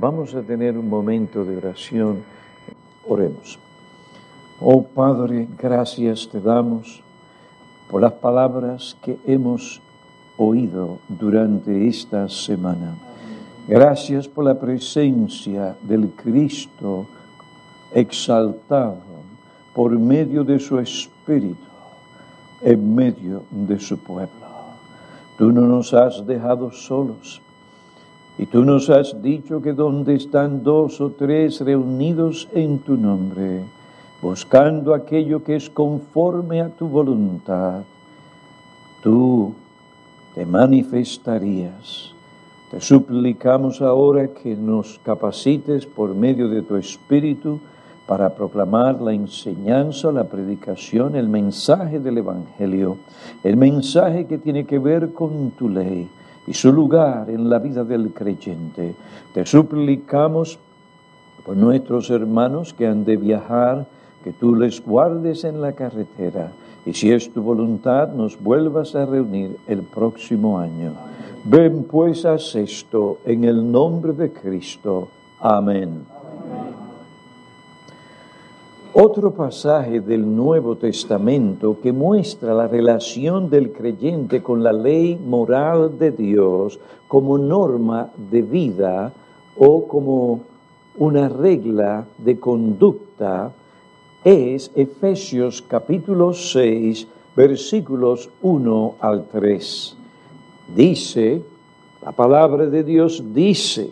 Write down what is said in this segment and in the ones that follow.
Vamos a tener un momento de oración. Oremos. Oh Padre, gracias te damos por las palabras que hemos oído durante esta semana. Gracias por la presencia del Cristo exaltado por medio de su Espíritu en medio de su pueblo. Tú no nos has dejado solos y tú nos has dicho que donde están dos o tres reunidos en tu nombre, buscando aquello que es conforme a tu voluntad, tú te manifestarías. Te suplicamos ahora que nos capacites por medio de tu Espíritu para proclamar la enseñanza, la predicación, el mensaje del Evangelio, el mensaje que tiene que ver con tu ley y su lugar en la vida del creyente. Te suplicamos por nuestros hermanos que han de viajar, que tú les guardes en la carretera y si es tu voluntad nos vuelvas a reunir el próximo año. Ven pues a esto en el nombre de Cristo. Amén. Otro pasaje del Nuevo Testamento que muestra la relación del creyente con la ley moral de Dios como norma de vida o como una regla de conducta es Efesios capítulo 6 versículos 1 al 3. Dice, la palabra de Dios dice,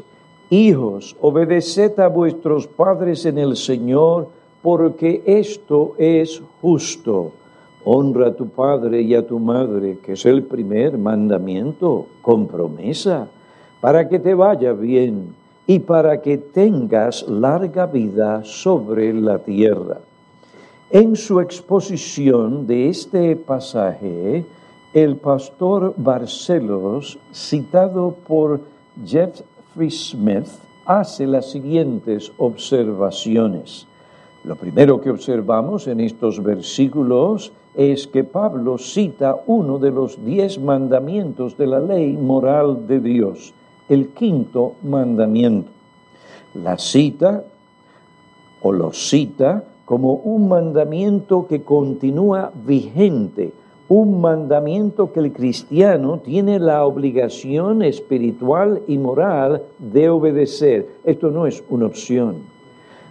Hijos, obedeced a vuestros padres en el Señor, porque esto es justo. Honra a tu padre y a tu madre, que es el primer mandamiento, con promesa, para que te vaya bien y para que tengas larga vida sobre la tierra. En su exposición de este pasaje, el pastor Barcelos, citado por Jeffrey Smith, hace las siguientes observaciones. Lo primero que observamos en estos versículos es que Pablo cita uno de los diez mandamientos de la ley moral de Dios, el quinto mandamiento. La cita o lo cita como un mandamiento que continúa vigente, un mandamiento que el cristiano tiene la obligación espiritual y moral de obedecer. Esto no es una opción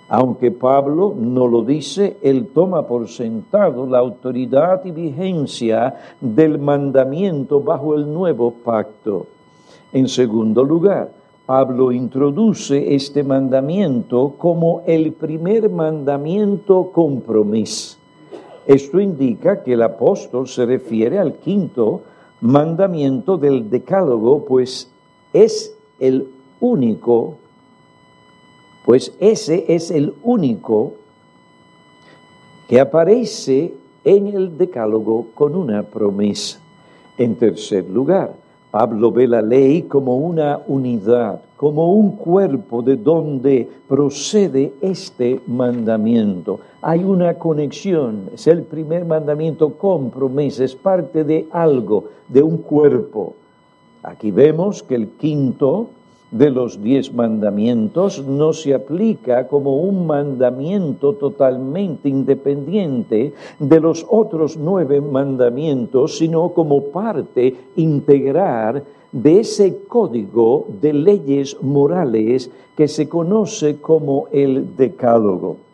aunque Pablo no lo dice, él toma por sentado la autoridad y vigencia del mandamiento bajo el nuevo pacto. En segundo lugar, Pablo introduce este mandamiento como el primer mandamiento compromiso. Esto indica que el apóstol se refiere al quinto mandamiento del decálogo, pues es el único pues ese es el único que aparece en el decálogo con una promesa. En tercer lugar, Pablo ve la ley como una unidad, como un cuerpo de donde procede este mandamiento. Hay una conexión, es el primer mandamiento con promesa, es parte de algo, de un cuerpo. Aquí vemos que el quinto de los diez mandamientos no se aplica como un mandamiento totalmente independiente de los otros nueve mandamientos, sino como parte integral de ese código de leyes morales que se conoce como el decálogo.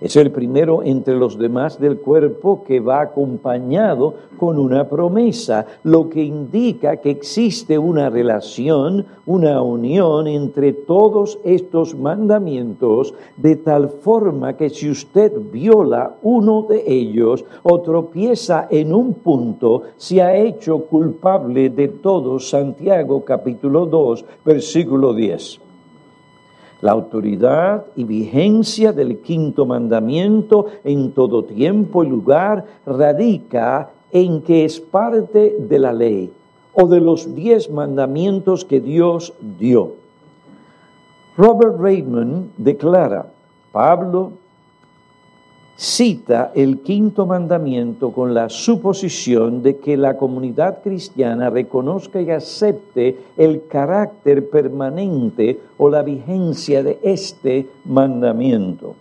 Es el primero entre los demás del cuerpo que va acompañado con una promesa, lo que indica que existe una relación, una unión entre todos estos mandamientos, de tal forma que si usted viola uno de ellos o tropieza en un punto, se ha hecho culpable de todo. Santiago capítulo 2, versículo 10. La autoridad y vigencia del quinto mandamiento en todo tiempo y lugar radica en que es parte de la ley o de los diez mandamientos que Dios dio. Robert Raymond declara, Pablo cita el quinto mandamiento con la suposición de que la comunidad cristiana reconozca y acepte el carácter permanente o la vigencia de este mandamiento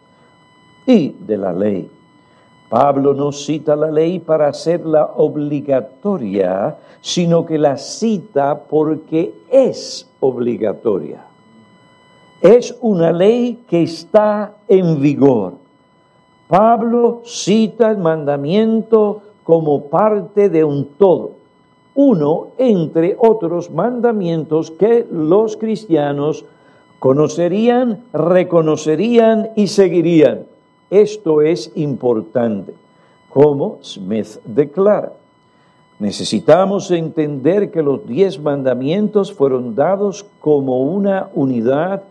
y de la ley. Pablo no cita la ley para hacerla obligatoria, sino que la cita porque es obligatoria. Es una ley que está en vigor. Pablo cita el mandamiento como parte de un todo, uno entre otros mandamientos que los cristianos conocerían, reconocerían y seguirían. Esto es importante. Como Smith declara, necesitamos entender que los diez mandamientos fueron dados como una unidad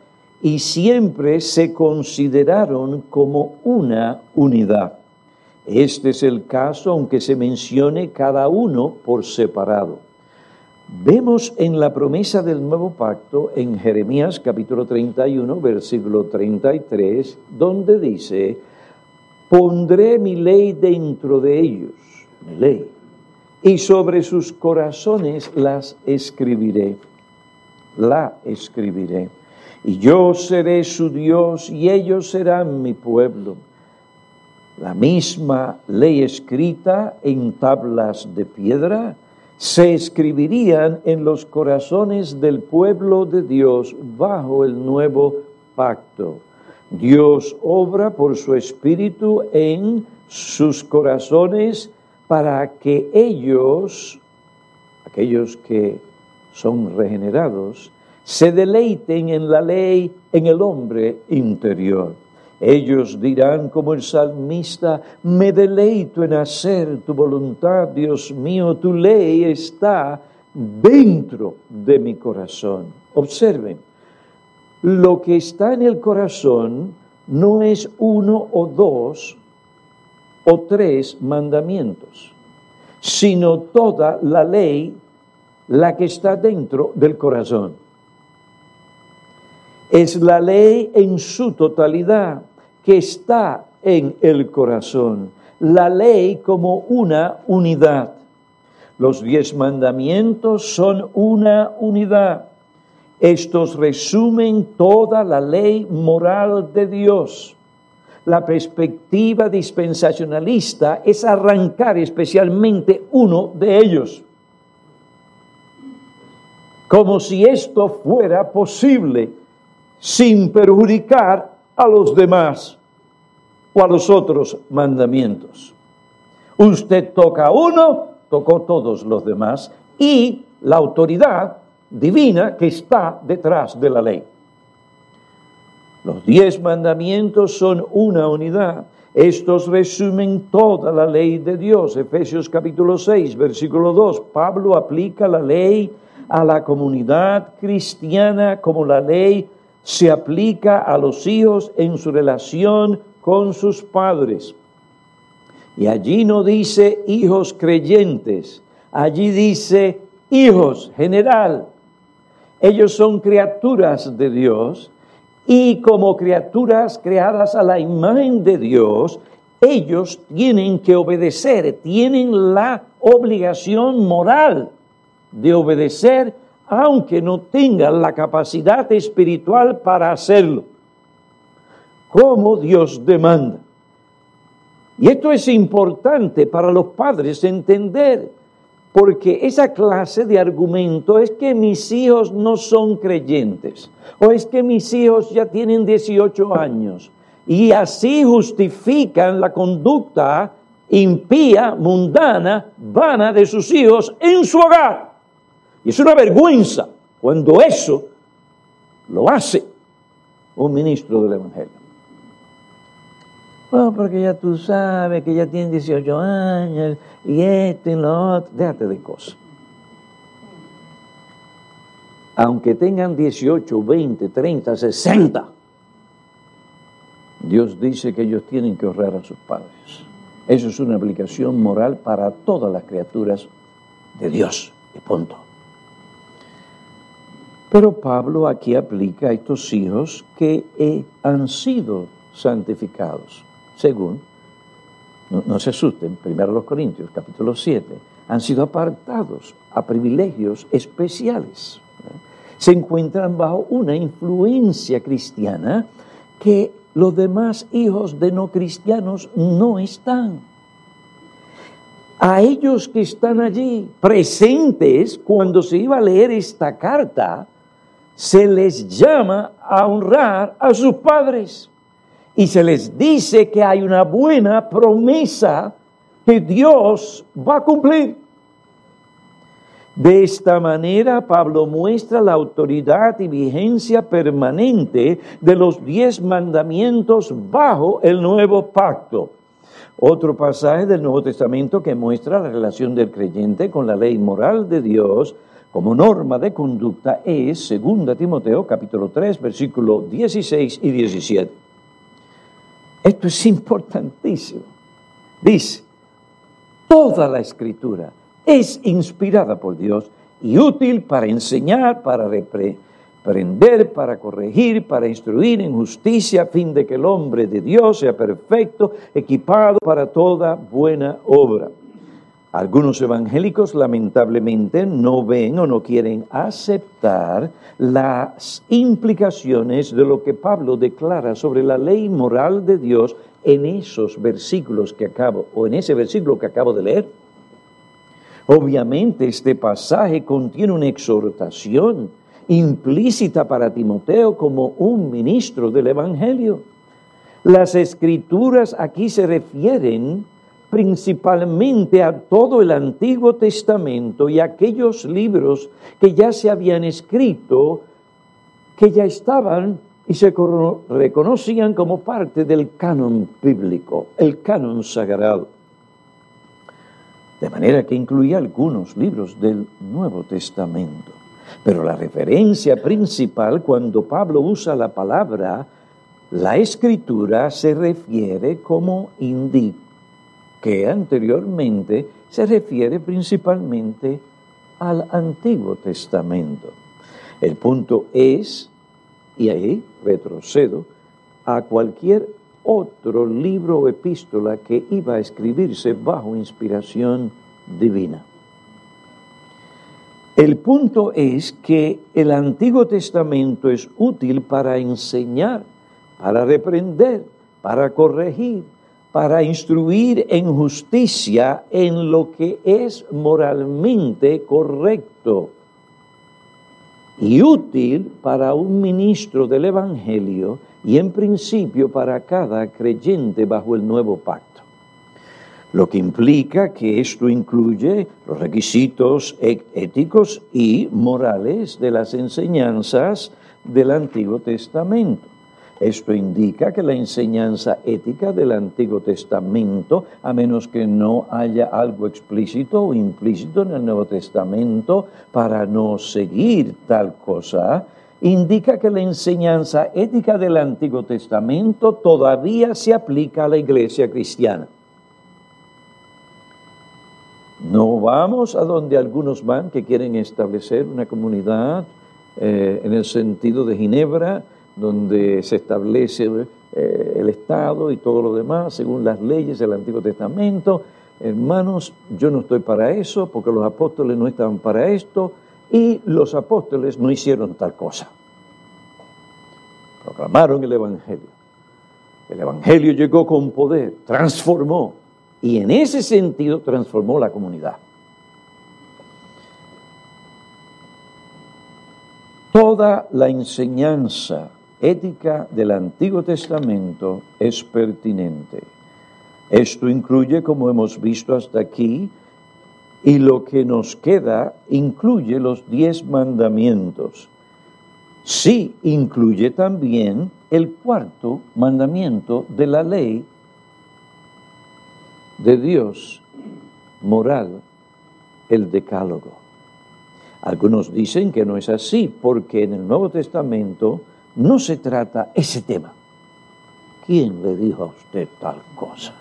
y siempre se consideraron como una unidad. Este es el caso aunque se mencione cada uno por separado. Vemos en la promesa del nuevo pacto en Jeremías capítulo 31, versículo 33, donde dice, pondré mi ley dentro de ellos, mi ley, y sobre sus corazones las escribiré, la escribiré. Y yo seré su Dios y ellos serán mi pueblo. La misma ley escrita en tablas de piedra se escribirían en los corazones del pueblo de Dios bajo el nuevo pacto. Dios obra por su espíritu en sus corazones para que ellos, aquellos que son regenerados, se deleiten en la ley en el hombre interior. Ellos dirán como el salmista, me deleito en hacer tu voluntad, Dios mío, tu ley está dentro de mi corazón. Observen, lo que está en el corazón no es uno o dos o tres mandamientos, sino toda la ley, la que está dentro del corazón. Es la ley en su totalidad que está en el corazón, la ley como una unidad. Los diez mandamientos son una unidad estos resumen toda la ley moral de Dios. La perspectiva dispensacionalista es arrancar especialmente uno de ellos. Como si esto fuera posible sin perjudicar a los demás o a los otros mandamientos. Usted toca uno, tocó todos los demás y la autoridad divina que está detrás de la ley. Los diez mandamientos son una unidad. Estos resumen toda la ley de Dios. Efesios capítulo 6, versículo 2. Pablo aplica la ley a la comunidad cristiana como la ley se aplica a los hijos en su relación con sus padres. Y allí no dice hijos creyentes, allí dice hijos general, ellos son criaturas de Dios y como criaturas creadas a la imagen de Dios, ellos tienen que obedecer, tienen la obligación moral de obedecer aunque no tengan la capacidad espiritual para hacerlo, como Dios demanda. Y esto es importante para los padres entender porque esa clase de argumento es que mis hijos no son creyentes, o es que mis hijos ya tienen 18 años, y así justifican la conducta impía, mundana, vana de sus hijos en su hogar. Y es una vergüenza cuando eso lo hace un ministro del Evangelio. Oh, porque ya tú sabes que ya tienen 18 años y esto y lo otro. Déjate de cosas. Aunque tengan 18, 20, 30, 60, Dios dice que ellos tienen que honrar a sus padres. Eso es una aplicación moral para todas las criaturas de Dios. Y punto. Pero Pablo aquí aplica a estos hijos que han sido santificados según no, se asusten, primero los Corintios, capítulo 7, han sido apartados a privilegios especiales. Se encuentran bajo una influencia cristiana que los demás hijos de no cristianos no están. A ellos que están allí presentes cuando se iba a leer esta carta, se les llama a honrar a sus padres y se les dice que hay una buena promesa que Dios va a cumplir. De esta manera, Pablo muestra la autoridad y vigencia permanente de los diez mandamientos bajo el nuevo pacto. Otro pasaje del Nuevo Testamento que muestra la relación del creyente con la ley moral de Dios como norma de conducta es 2 Timoteo capítulo 3 versículo 16 y 17. Esto es importantísimo. Dice, toda la escritura es inspirada por Dios y útil para enseñar, para reprender, para corregir, para instruir en justicia, a fin de que el hombre de Dios sea perfecto, equipado para toda buena obra. Algunos evangélicos lamentablemente no ven o no quieren aceptar las implicaciones de lo que Pablo declara sobre la ley moral de Dios en esos versículos que acabo, o en ese versículo que acabo de leer. Obviamente este pasaje contiene una exhortación implícita para Timoteo como un ministro del Evangelio. Las escrituras aquí se refieren principalmente a todo el Antiguo Testamento y aquellos libros que ya se habían escrito, que ya estaban y se reconocían como parte del canon bíblico, el canon sagrado de manera que incluía algunos libros del Nuevo Testamento. Pero la referencia principal cuando Pablo usa la palabra la escritura se refiere como indiqué anteriormente, se refiere principalmente al Antiguo Testamento. El punto es, y ahí retrocedo, a cualquier otro libro o epístola que iba a escribirse bajo inspiración divina. El punto es que el Antiguo Testamento es útil para enseñar, para reprender, para corregir, para instruir en justicia en lo que es moralmente correcto y útil para un ministro del Evangelio y en principio para cada creyente bajo el nuevo pacto. Lo que implica que esto incluye los requisitos éticos y morales de las enseñanzas del Antiguo Testamento. Esto indica que la enseñanza ética del Antiguo Testamento, a menos que no haya algo explícito o implícito en el Nuevo Testamento para no seguir tal cosa, indica que la enseñanza ética del Antiguo Testamento todavía se aplica a la iglesia cristiana. No vamos a donde algunos van que quieren establecer una comunidad eh, en el sentido de Ginebra, donde se establece eh, el Estado y todo lo demás según las leyes del Antiguo Testamento. Hermanos, yo no estoy para eso porque los apóstoles no estaban para esto y los apóstoles no hicieron tal cosa. Proclamaron el Evangelio. El Evangelio llegó con poder, transformó y en ese sentido transformó la comunidad. Toda la enseñanza ética del Antiguo Testamento es pertinente. Esto incluye, como hemos visto hasta aquí, y lo que nos queda incluye los diez mandamientos. Sí, incluye también el cuarto mandamiento de la ley de Dios moral, el decálogo. Algunos dicen que no es así porque en el Nuevo Testamento no se trata ese tema. ¿Quién le dijo a usted tal cosa?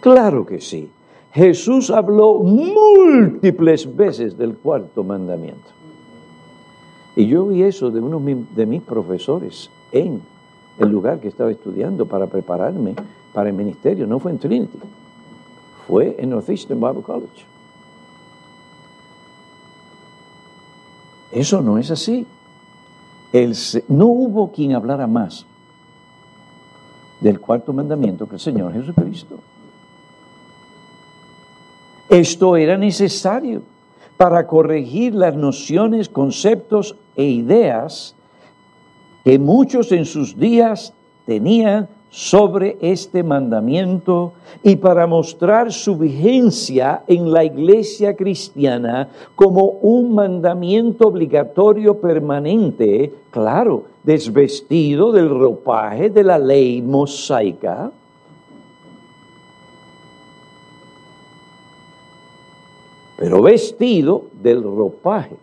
Claro que sí. Jesús habló múltiples veces del cuarto mandamiento. Y yo vi eso de uno de mis profesores en el lugar que estaba estudiando para prepararme para el ministerio, no fue en Trinity, fue en Northeastern Bible College. Eso no es así. No hubo quien hablara más del cuarto mandamiento que el Señor Jesucristo. Esto era necesario para corregir las nociones, conceptos e ideas que muchos en sus días tenían sobre este mandamiento y para mostrar su vigencia en la iglesia cristiana como un mandamiento obligatorio permanente, claro, desvestido del ropaje de la ley mosaica. pero vestido del ropaje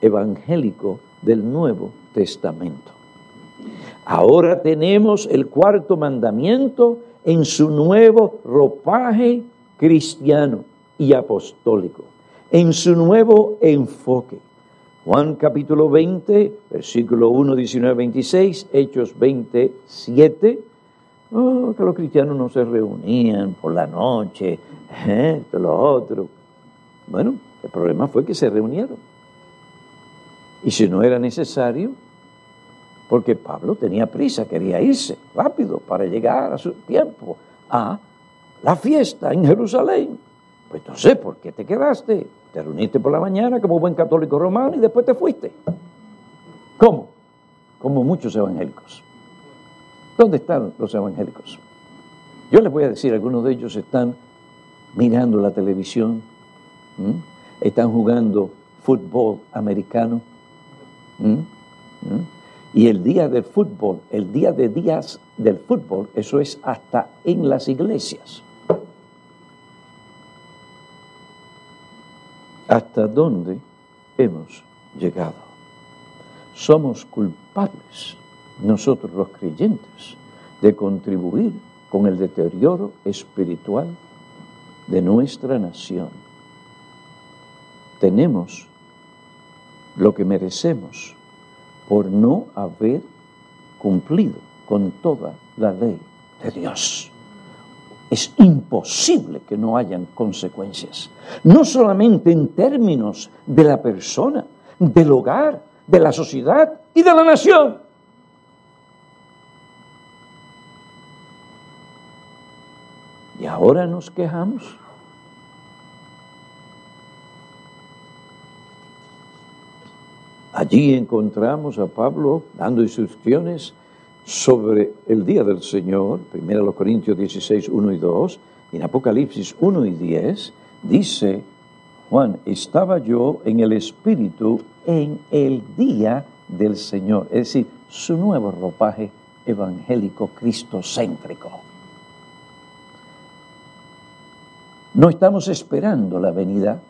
evangélico del Nuevo Testamento. Ahora tenemos el cuarto mandamiento en su nuevo ropaje cristiano y apostólico, en su nuevo enfoque. Juan capítulo 20, versículo 1, 19, 26, Hechos 27. Oh, que los cristianos no se reunían por la noche, ¿eh? esto, lo otro. Bueno, el problema fue que se reunieron. Y si no era necesario, porque Pablo tenía prisa, quería irse rápido para llegar a su tiempo a la fiesta en Jerusalén. Pues entonces, ¿por qué te quedaste? Te reuniste por la mañana como buen católico romano y después te fuiste. ¿Cómo? Como muchos evangélicos. ¿Dónde están los evangélicos? Yo les voy a decir, algunos de ellos están mirando la televisión, están jugando fútbol americano. Y el día del fútbol, el día de días del fútbol, eso es hasta en las iglesias. ¿Hasta dónde hemos llegado? Somos culpables, nosotros los creyentes, de contribuir con el deterioro espiritual de nuestra nación. Tenemos lo que merecemos por no haber cumplido con toda la ley de Dios. Es imposible que no hayan consecuencias, no solamente en términos de la persona, del hogar, de la sociedad y de la nación. Y ahora nos quejamos Allí encontramos a Pablo dando instrucciones sobre el día del Señor, 1 Corintios 16, 1 y 2, en Apocalipsis 1 y 10, dice Juan, estaba yo en el Espíritu en el día del Señor, es decir, su nuevo ropaje evangélico cristocéntrico. No estamos esperando la venida,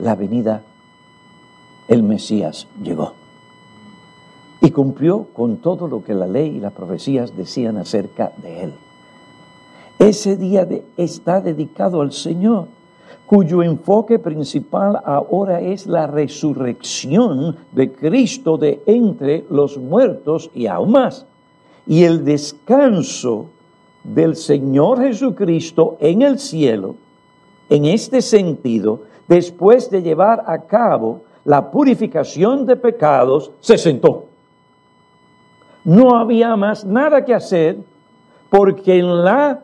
la venida el Mesías llegó y cumplió con todo lo que la ley y las profecías decían acerca de él. Ese día está dedicado al Señor, cuyo enfoque principal ahora es la resurrección de Cristo de entre los muertos y aún más, y el descanso del Señor Jesucristo en el cielo, en este sentido, después de llevar a cabo la purificación de pecados, se sentó. No había más nada que hacer porque en la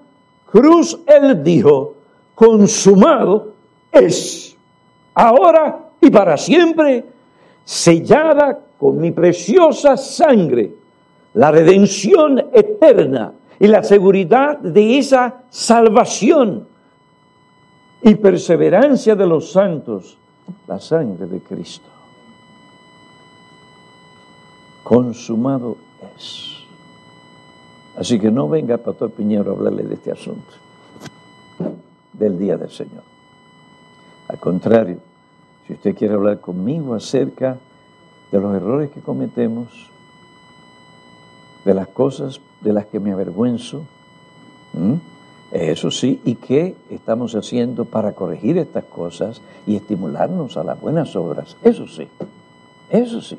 cruz Él dijo, consumado es, ahora y para siempre, sellada con mi preciosa sangre, la redención eterna y la seguridad de esa salvación y perseverancia de los santos la sangre de Cristo. Consumado es. Así que no venga Pastor Piñero a hablarle de este asunto, del día del Señor. Al contrario, si usted quiere hablar conmigo acerca de los errores que cometemos, de las cosas de las que me avergüenzo, eso sí, ¿y qué estamos haciendo para corregir estas cosas y estimularnos a las buenas obras? Eso sí, eso sí.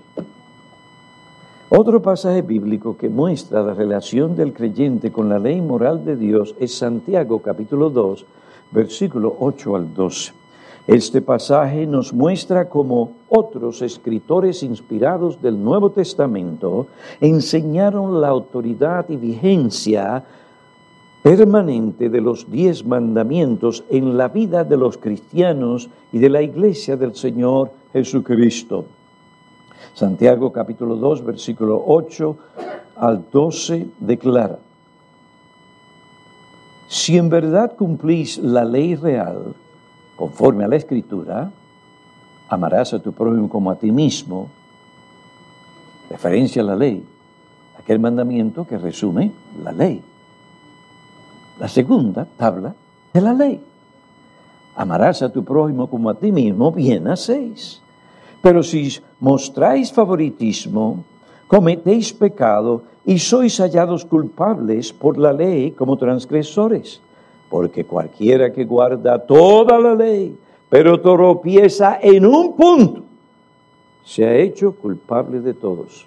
Otro pasaje bíblico que muestra la relación del creyente con la ley moral de Dios es Santiago capítulo 2, versículo 8 al 12. Este pasaje nos muestra cómo otros escritores inspirados del Nuevo Testamento enseñaron la autoridad y vigencia permanente de los diez mandamientos en la vida de los cristianos y de la iglesia del Señor Jesucristo. Santiago capítulo 2, versículo 8 al 12 declara, si en verdad cumplís la ley real, conforme a la escritura, amarás a tu prójimo como a ti mismo, referencia a la ley, aquel mandamiento que resume la ley. La segunda tabla de la ley. Amarás a tu prójimo como a ti mismo, bien hacéis. Pero si mostráis favoritismo, cometéis pecado y sois hallados culpables por la ley como transgresores. Porque cualquiera que guarda toda la ley, pero tropieza en un punto, se ha hecho culpable de todos.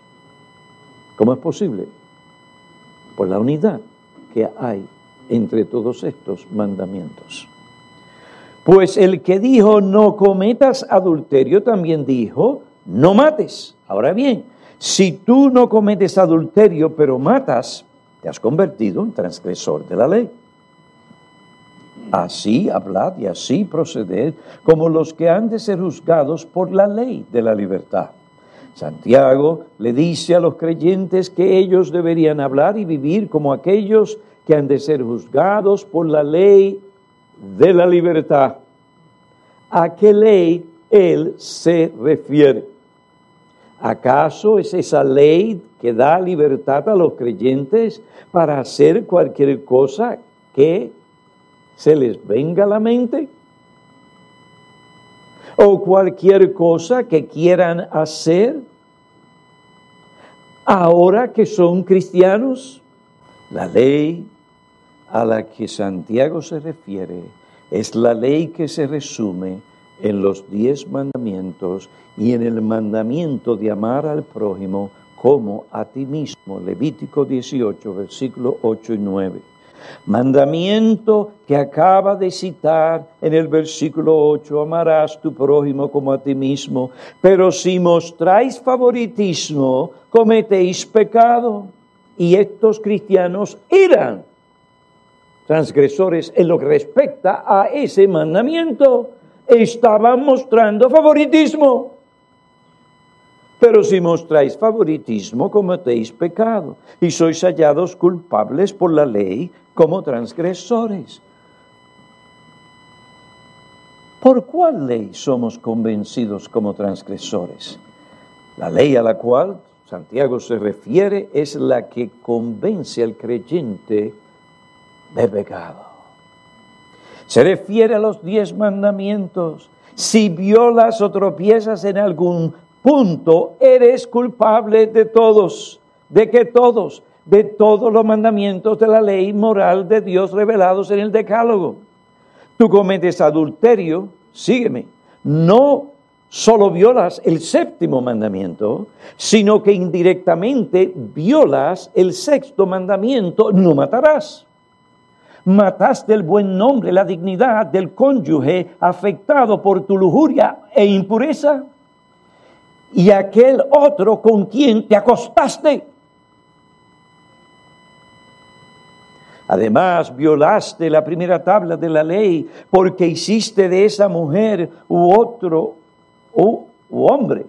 ¿Cómo es posible? Por la unidad que hay entre todos estos mandamientos. Pues el que dijo no cometas adulterio también dijo no mates. Ahora bien, si tú no cometes adulterio pero matas, te has convertido en transgresor de la ley. Así hablad y así proceded como los que han de ser juzgados por la ley de la libertad. Santiago le dice a los creyentes que ellos deberían hablar y vivir como aquellos que han de ser juzgados por la ley de la libertad. ¿A qué ley él se refiere? ¿Acaso es esa ley que da libertad a los creyentes para hacer cualquier cosa que se les venga a la mente? ¿O cualquier cosa que quieran hacer ahora que son cristianos? La ley a la que Santiago se refiere es la ley que se resume en los diez mandamientos y en el mandamiento de amar al prójimo como a ti mismo. Levítico 18, versículos 8 y 9. Mandamiento que acaba de citar en el versículo 8, amarás tu prójimo como a ti mismo, pero si mostráis favoritismo, cometéis pecado. Y estos cristianos eran transgresores en lo que respecta a ese mandamiento, estaban mostrando favoritismo. Pero si mostráis favoritismo, cometéis pecado y sois hallados culpables por la ley como transgresores. ¿Por cuál ley somos convencidos como transgresores? La ley a la cual Santiago se refiere es la que convence al creyente de pecado. Se refiere a los diez mandamientos. Si violas o tropiezas en algún punto, eres culpable de todos. ¿De que todos? De todos los mandamientos de la ley moral de Dios revelados en el Decálogo. Tú cometes adulterio, sígueme. No solo violas el séptimo mandamiento, sino que indirectamente violas el sexto mandamiento, no matarás mataste el buen nombre, la dignidad del cónyuge afectado por tu lujuria e impureza, y aquel otro con quien te acostaste. Además, violaste la primera tabla de la ley porque hiciste de esa mujer u otro u, u hombre.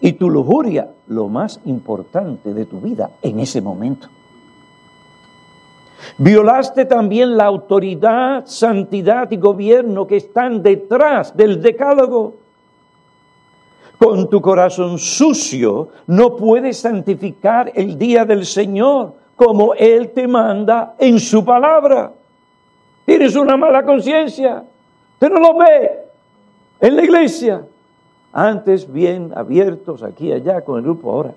Y tu lujuria, lo más importante de tu vida en ese momento. Violaste también la autoridad, santidad y gobierno que están detrás del decálogo. Con tu corazón sucio no puedes santificar el día del Señor como Él te manda en su palabra. Tienes una mala conciencia. Usted no lo ve en la iglesia. Antes bien abiertos aquí y allá con el grupo ahora.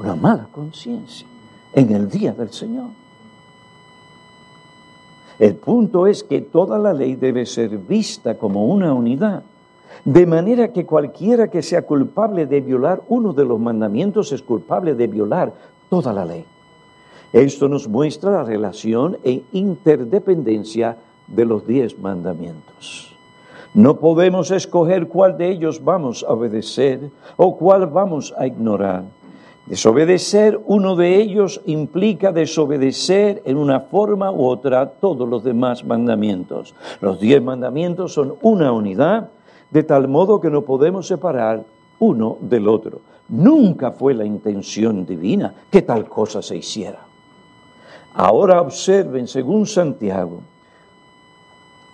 Una mala conciencia en el día del Señor. El punto es que toda la ley debe ser vista como una unidad. De manera que cualquiera que sea culpable de violar uno de los mandamientos es culpable de violar toda la ley. Esto nos muestra la relación e interdependencia de los diez mandamientos. No podemos escoger cuál de ellos vamos a obedecer o cuál vamos a ignorar. Desobedecer uno de ellos implica desobedecer en una forma u otra todos los demás mandamientos. Los diez mandamientos son una unidad, de tal modo que no podemos separar uno del otro. Nunca fue la intención divina que tal cosa se hiciera. Ahora observen, según Santiago,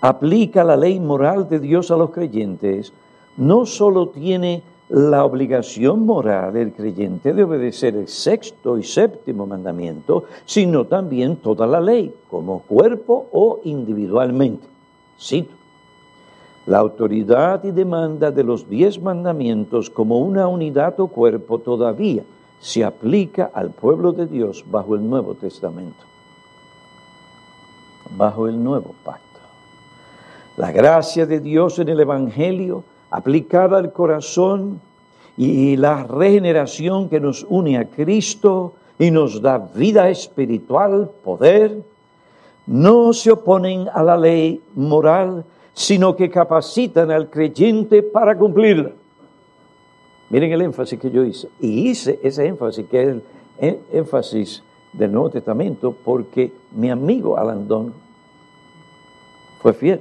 aplica la ley moral de Dios a los creyentes, no solo tiene la obligación moral del creyente de obedecer el sexto y séptimo mandamiento, sino también toda la ley, como cuerpo o individualmente. Cito. La autoridad y demanda de los diez mandamientos como una unidad o cuerpo todavía se aplica al pueblo de Dios bajo el Nuevo Testamento, bajo el nuevo pacto. La gracia de Dios en el Evangelio aplicada al corazón y la regeneración que nos une a Cristo y nos da vida espiritual, poder, no se oponen a la ley moral, sino que capacitan al creyente para cumplirla. Miren el énfasis que yo hice. Y hice ese énfasis, que es el énfasis del Nuevo Testamento, porque mi amigo Alandón fue fiel.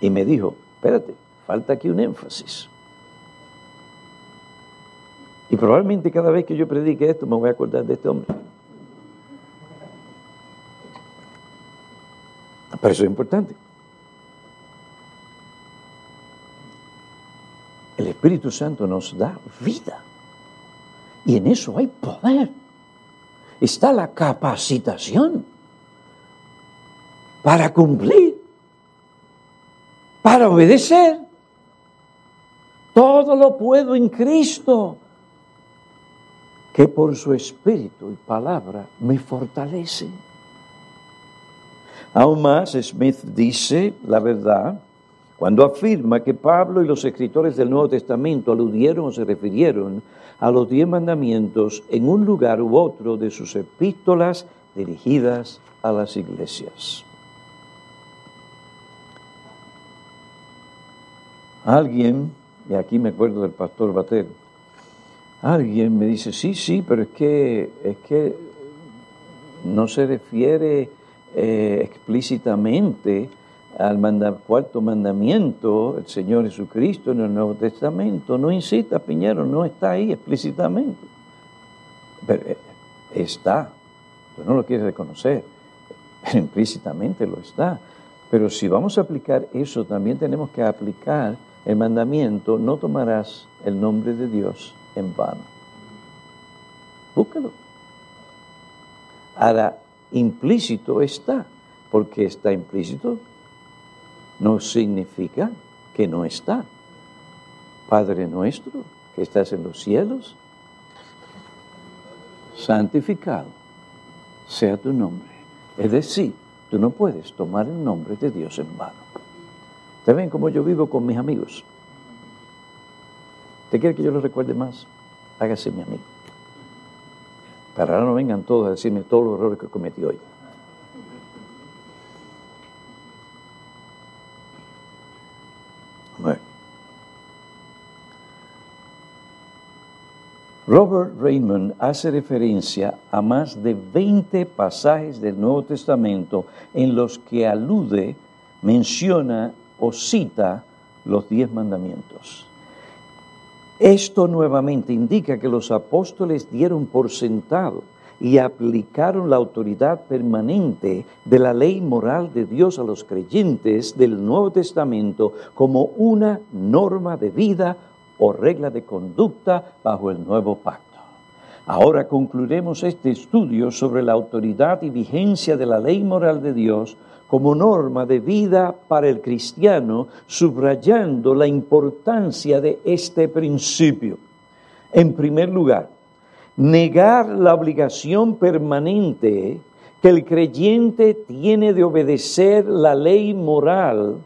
Y me dijo, espérate, falta aquí un énfasis. Y probablemente cada vez que yo predique esto me voy a acordar de este hombre. Pero eso es importante. El Espíritu Santo nos da vida. Y en eso hay poder. Está la capacitación para cumplir, para obedecer. Todo lo puedo en Cristo, que por su espíritu y palabra me fortalece. Aún más, Smith dice la verdad cuando afirma que Pablo y los escritores del Nuevo Testamento aludieron o se refirieron a los diez mandamientos en un lugar u otro de sus epístolas dirigidas a las iglesias. Alguien, y aquí me acuerdo del pastor Bater, alguien me dice, sí, sí, pero es que, es que no se refiere eh, explícitamente al cuarto mandamiento, el Señor Jesucristo en el Nuevo Testamento. No insista, Piñero, no está ahí explícitamente. Pero eh, está, tú no lo quieres reconocer, pero implícitamente lo está. Pero si vamos a aplicar eso, también tenemos que aplicar el mandamiento, no tomarás el nombre de Dios en vano. Búscalo. Ahora, implícito está, porque está implícito no significa que no está. Padre nuestro que estás en los cielos, santificado sea tu nombre. Es decir, tú no puedes tomar el nombre de Dios en vano. ¿Te ven cómo yo vivo con mis amigos? ¿Te quiere que yo lo recuerde más? Hágase mi amigo. Para ahora no vengan todos a decirme todos los errores que cometí hoy. Robert Raymond hace referencia a más de 20 pasajes del Nuevo Testamento en los que alude, menciona o cita los diez mandamientos. Esto nuevamente indica que los apóstoles dieron por sentado y aplicaron la autoridad permanente de la ley moral de Dios a los creyentes del Nuevo Testamento como una norma de vida o regla de conducta bajo el nuevo pacto. Ahora concluiremos este estudio sobre la autoridad y vigencia de la ley moral de Dios como norma de vida para el cristiano, subrayando la importancia de este principio. En primer lugar, negar la obligación permanente que el creyente tiene de obedecer la ley moral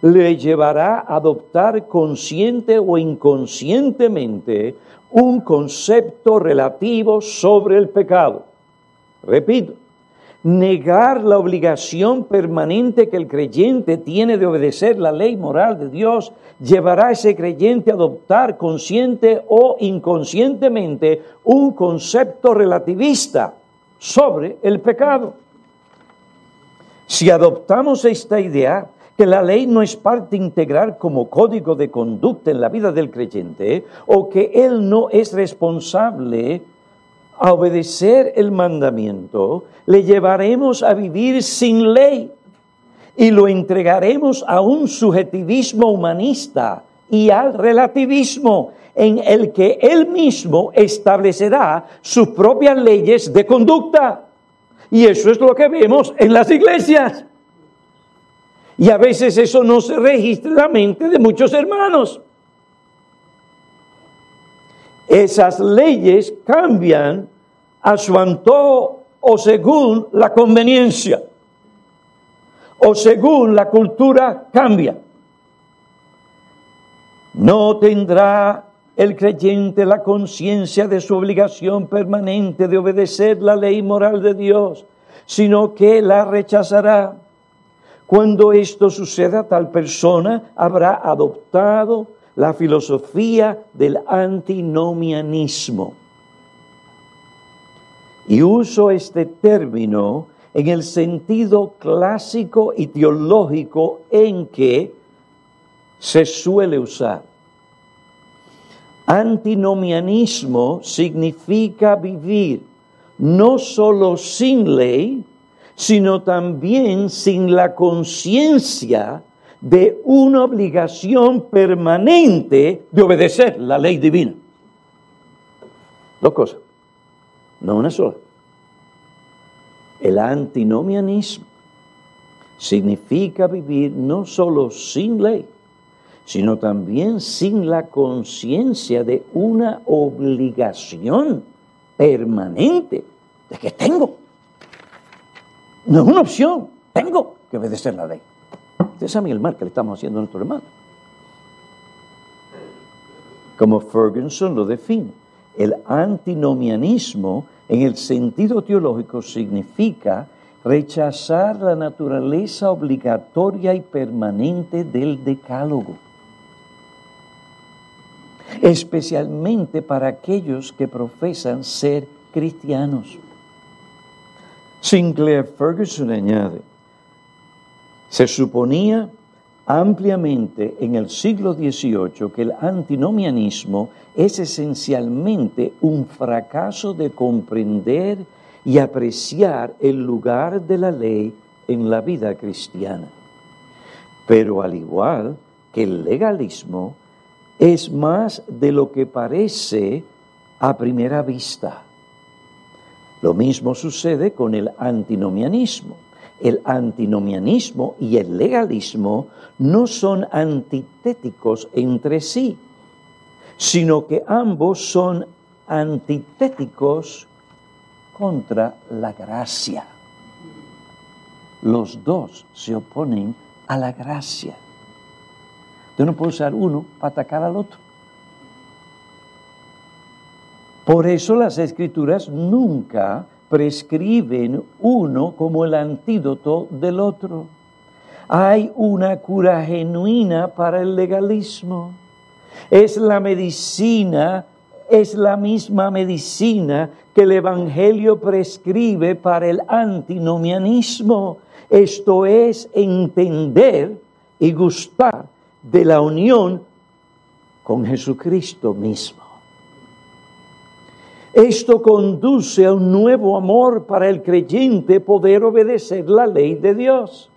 le llevará a adoptar consciente o inconscientemente un concepto relativo sobre el pecado. Repito, negar la obligación permanente que el creyente tiene de obedecer la ley moral de Dios llevará a ese creyente a adoptar consciente o inconscientemente un concepto relativista sobre el pecado. Si adoptamos esta idea, que la ley no es parte integral como código de conducta en la vida del creyente, o que él no es responsable a obedecer el mandamiento, le llevaremos a vivir sin ley y lo entregaremos a un subjetivismo humanista y al relativismo en el que él mismo establecerá sus propias leyes de conducta. Y eso es lo que vemos en las iglesias. Y a veces eso no se registra en la mente de muchos hermanos. Esas leyes cambian a su antojo o según la conveniencia o según la cultura cambia. No tendrá el creyente la conciencia de su obligación permanente de obedecer la ley moral de Dios, sino que la rechazará. Cuando esto suceda, tal persona habrá adoptado la filosofía del antinomianismo. Y uso este término en el sentido clásico y teológico en que se suele usar. Antinomianismo significa vivir no solo sin ley, sino también sin la conciencia de una obligación permanente de obedecer la ley divina. Dos cosas, no una sola. El antinomianismo significa vivir no solo sin ley, sino también sin la conciencia de una obligación permanente de que tengo. No es una opción, tengo que obedecer la ley. Usted sabe el mal que le estamos haciendo a nuestro hermano. Como Ferguson lo define, el antinomianismo en el sentido teológico significa rechazar la naturaleza obligatoria y permanente del decálogo, especialmente para aquellos que profesan ser cristianos. Sinclair Ferguson añade, se suponía ampliamente en el siglo XVIII que el antinomianismo es esencialmente un fracaso de comprender y apreciar el lugar de la ley en la vida cristiana. Pero al igual que el legalismo, es más de lo que parece a primera vista. Lo mismo sucede con el antinomianismo el antinomianismo y el legalismo no son antitéticos entre sí, sino que ambos son antitéticos contra la gracia. Los dos se oponen a la gracia. Yo no puedo usar uno para atacar al otro. Por eso las escrituras nunca prescriben uno como el antídoto del otro. Hay una cura genuina para el legalismo. Es la medicina, es la misma medicina que el Evangelio prescribe para el antinomianismo. Esto es entender y gustar de la unión con Jesucristo mismo. Esto conduce a un nuevo amor para el creyente poder obedecer la ley de Dios,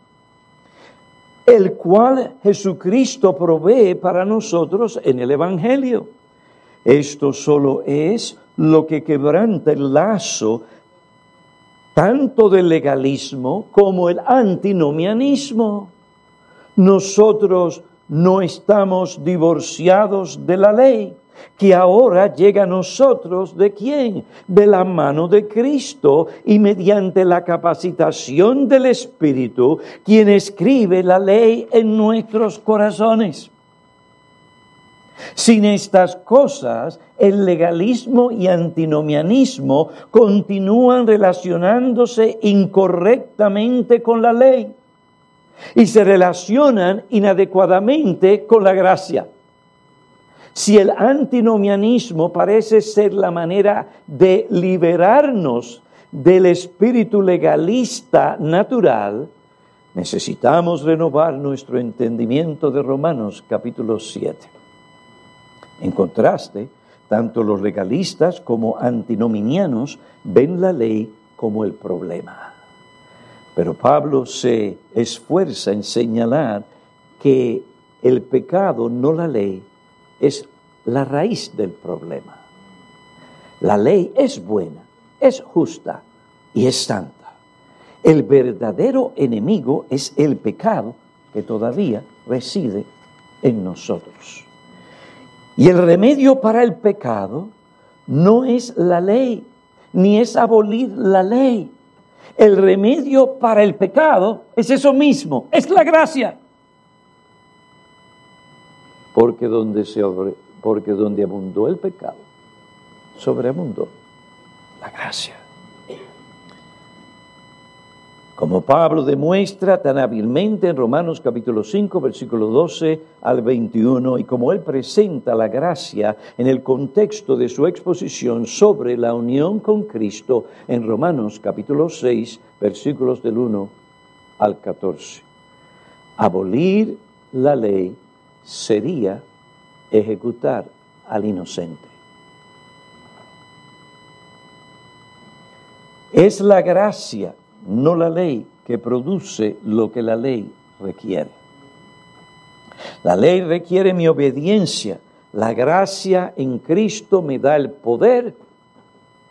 el cual Jesucristo provee para nosotros en el Evangelio. Esto solo es lo que quebranta el lazo tanto del legalismo como el antinomianismo. Nosotros no estamos divorciados de la ley que ahora llega a nosotros de quién? De la mano de Cristo y mediante la capacitación del Espíritu, quien escribe la ley en nuestros corazones. Sin estas cosas, el legalismo y antinomianismo continúan relacionándose incorrectamente con la ley y se relacionan inadecuadamente con la gracia. Si el antinomianismo parece ser la manera de liberarnos del espíritu legalista natural, necesitamos renovar nuestro entendimiento de Romanos capítulo 7. En contraste, tanto los legalistas como antinominianos ven la ley como el problema. Pero Pablo se esfuerza en señalar que el pecado, no la ley, es la raíz del problema. La ley es buena, es justa y es santa. El verdadero enemigo es el pecado que todavía reside en nosotros. Y el remedio para el pecado no es la ley, ni es abolir la ley. El remedio para el pecado es eso mismo, es la gracia porque donde, se porque donde abundó el pecado, sobreabundó la gracia. Como Pablo demuestra tan hábilmente en Romanos capítulo 5, versículo 12 al 21, y como él presenta la gracia en el contexto de su exposición sobre la unión con Cristo en Romanos capítulo 6, versículos del 1 al 14. Abolir la ley sería ejecutar al inocente. Es la gracia, no la ley, que produce lo que la ley requiere. La ley requiere mi obediencia. La gracia en Cristo me da el poder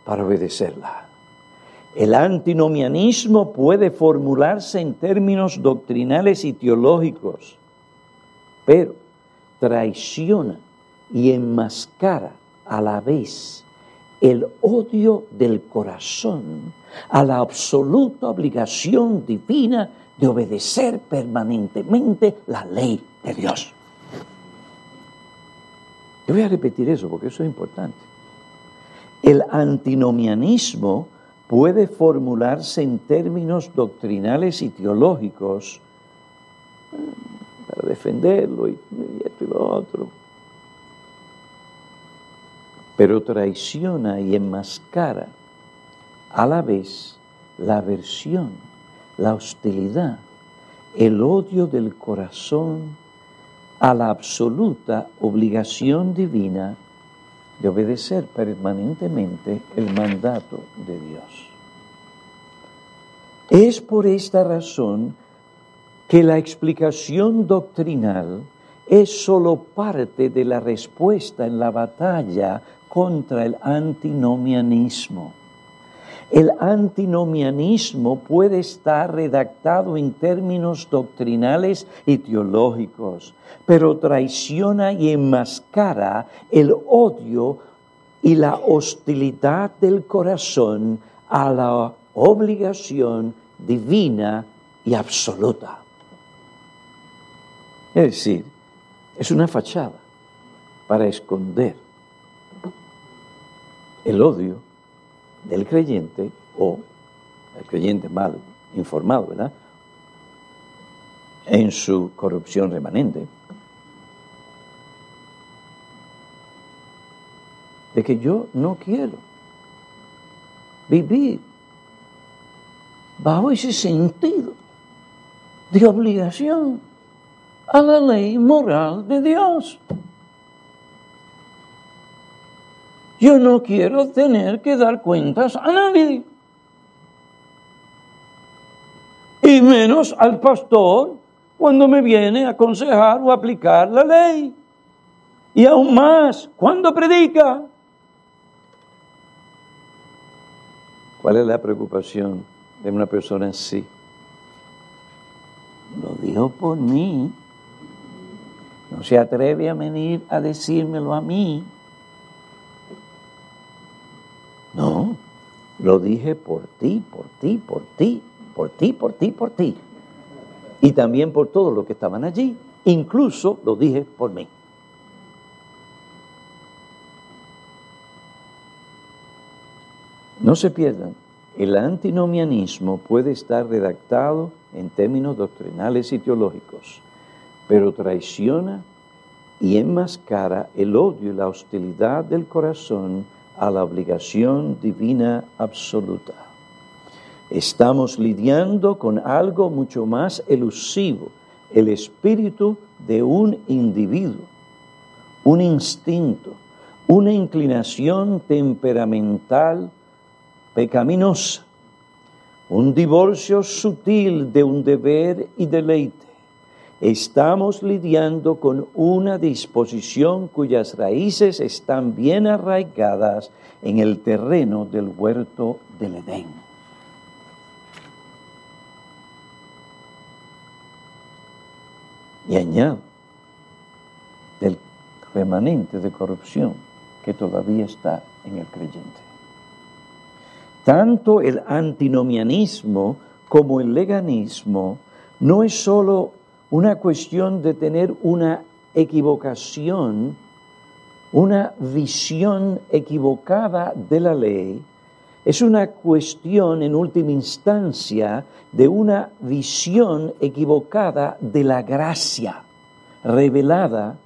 para obedecerla. El antinomianismo puede formularse en términos doctrinales y teológicos, pero traiciona y enmascara a la vez el odio del corazón a la absoluta obligación divina de obedecer permanentemente la ley de Dios. Yo voy a repetir eso porque eso es importante. El antinomianismo puede formularse en términos doctrinales y teológicos para defenderlo y, esto y lo otro. Pero traiciona y enmascara a la vez la aversión, la hostilidad, el odio del corazón a la absoluta obligación divina de obedecer permanentemente el mandato de Dios. Es por esta razón que la explicación doctrinal es solo parte de la respuesta en la batalla contra el antinomianismo. El antinomianismo puede estar redactado en términos doctrinales y teológicos, pero traiciona y enmascara el odio y la hostilidad del corazón a la obligación divina y absoluta. Es decir, es una fachada para esconder el odio del creyente o el creyente mal informado, ¿verdad? En su corrupción remanente. De que yo no quiero vivir bajo ese sentido de obligación a la ley moral de Dios. Yo no quiero tener que dar cuentas a nadie. Y menos al pastor cuando me viene a aconsejar o aplicar la ley. Y aún más cuando predica. ¿Cuál es la preocupación de una persona así? Lo dijo por mí no se atreve a venir a decírmelo a mí. No, lo dije por ti, por ti, por ti, por ti, por ti, por ti. Y también por todos los que estaban allí. Incluso lo dije por mí. No se pierdan, el antinomianismo puede estar redactado en términos doctrinales y teológicos pero traiciona y enmascara el odio y la hostilidad del corazón a la obligación divina absoluta. Estamos lidiando con algo mucho más elusivo, el espíritu de un individuo, un instinto, una inclinación temperamental pecaminosa, un divorcio sutil de un deber y deleite. Estamos lidiando con una disposición cuyas raíces están bien arraigadas en el terreno del huerto del Edén. Y añado, del remanente de corrupción que todavía está en el creyente. Tanto el antinomianismo como el leganismo no es sólo una cuestión de tener una equivocación, una visión equivocada de la ley, es una cuestión en última instancia de una visión equivocada de la gracia revelada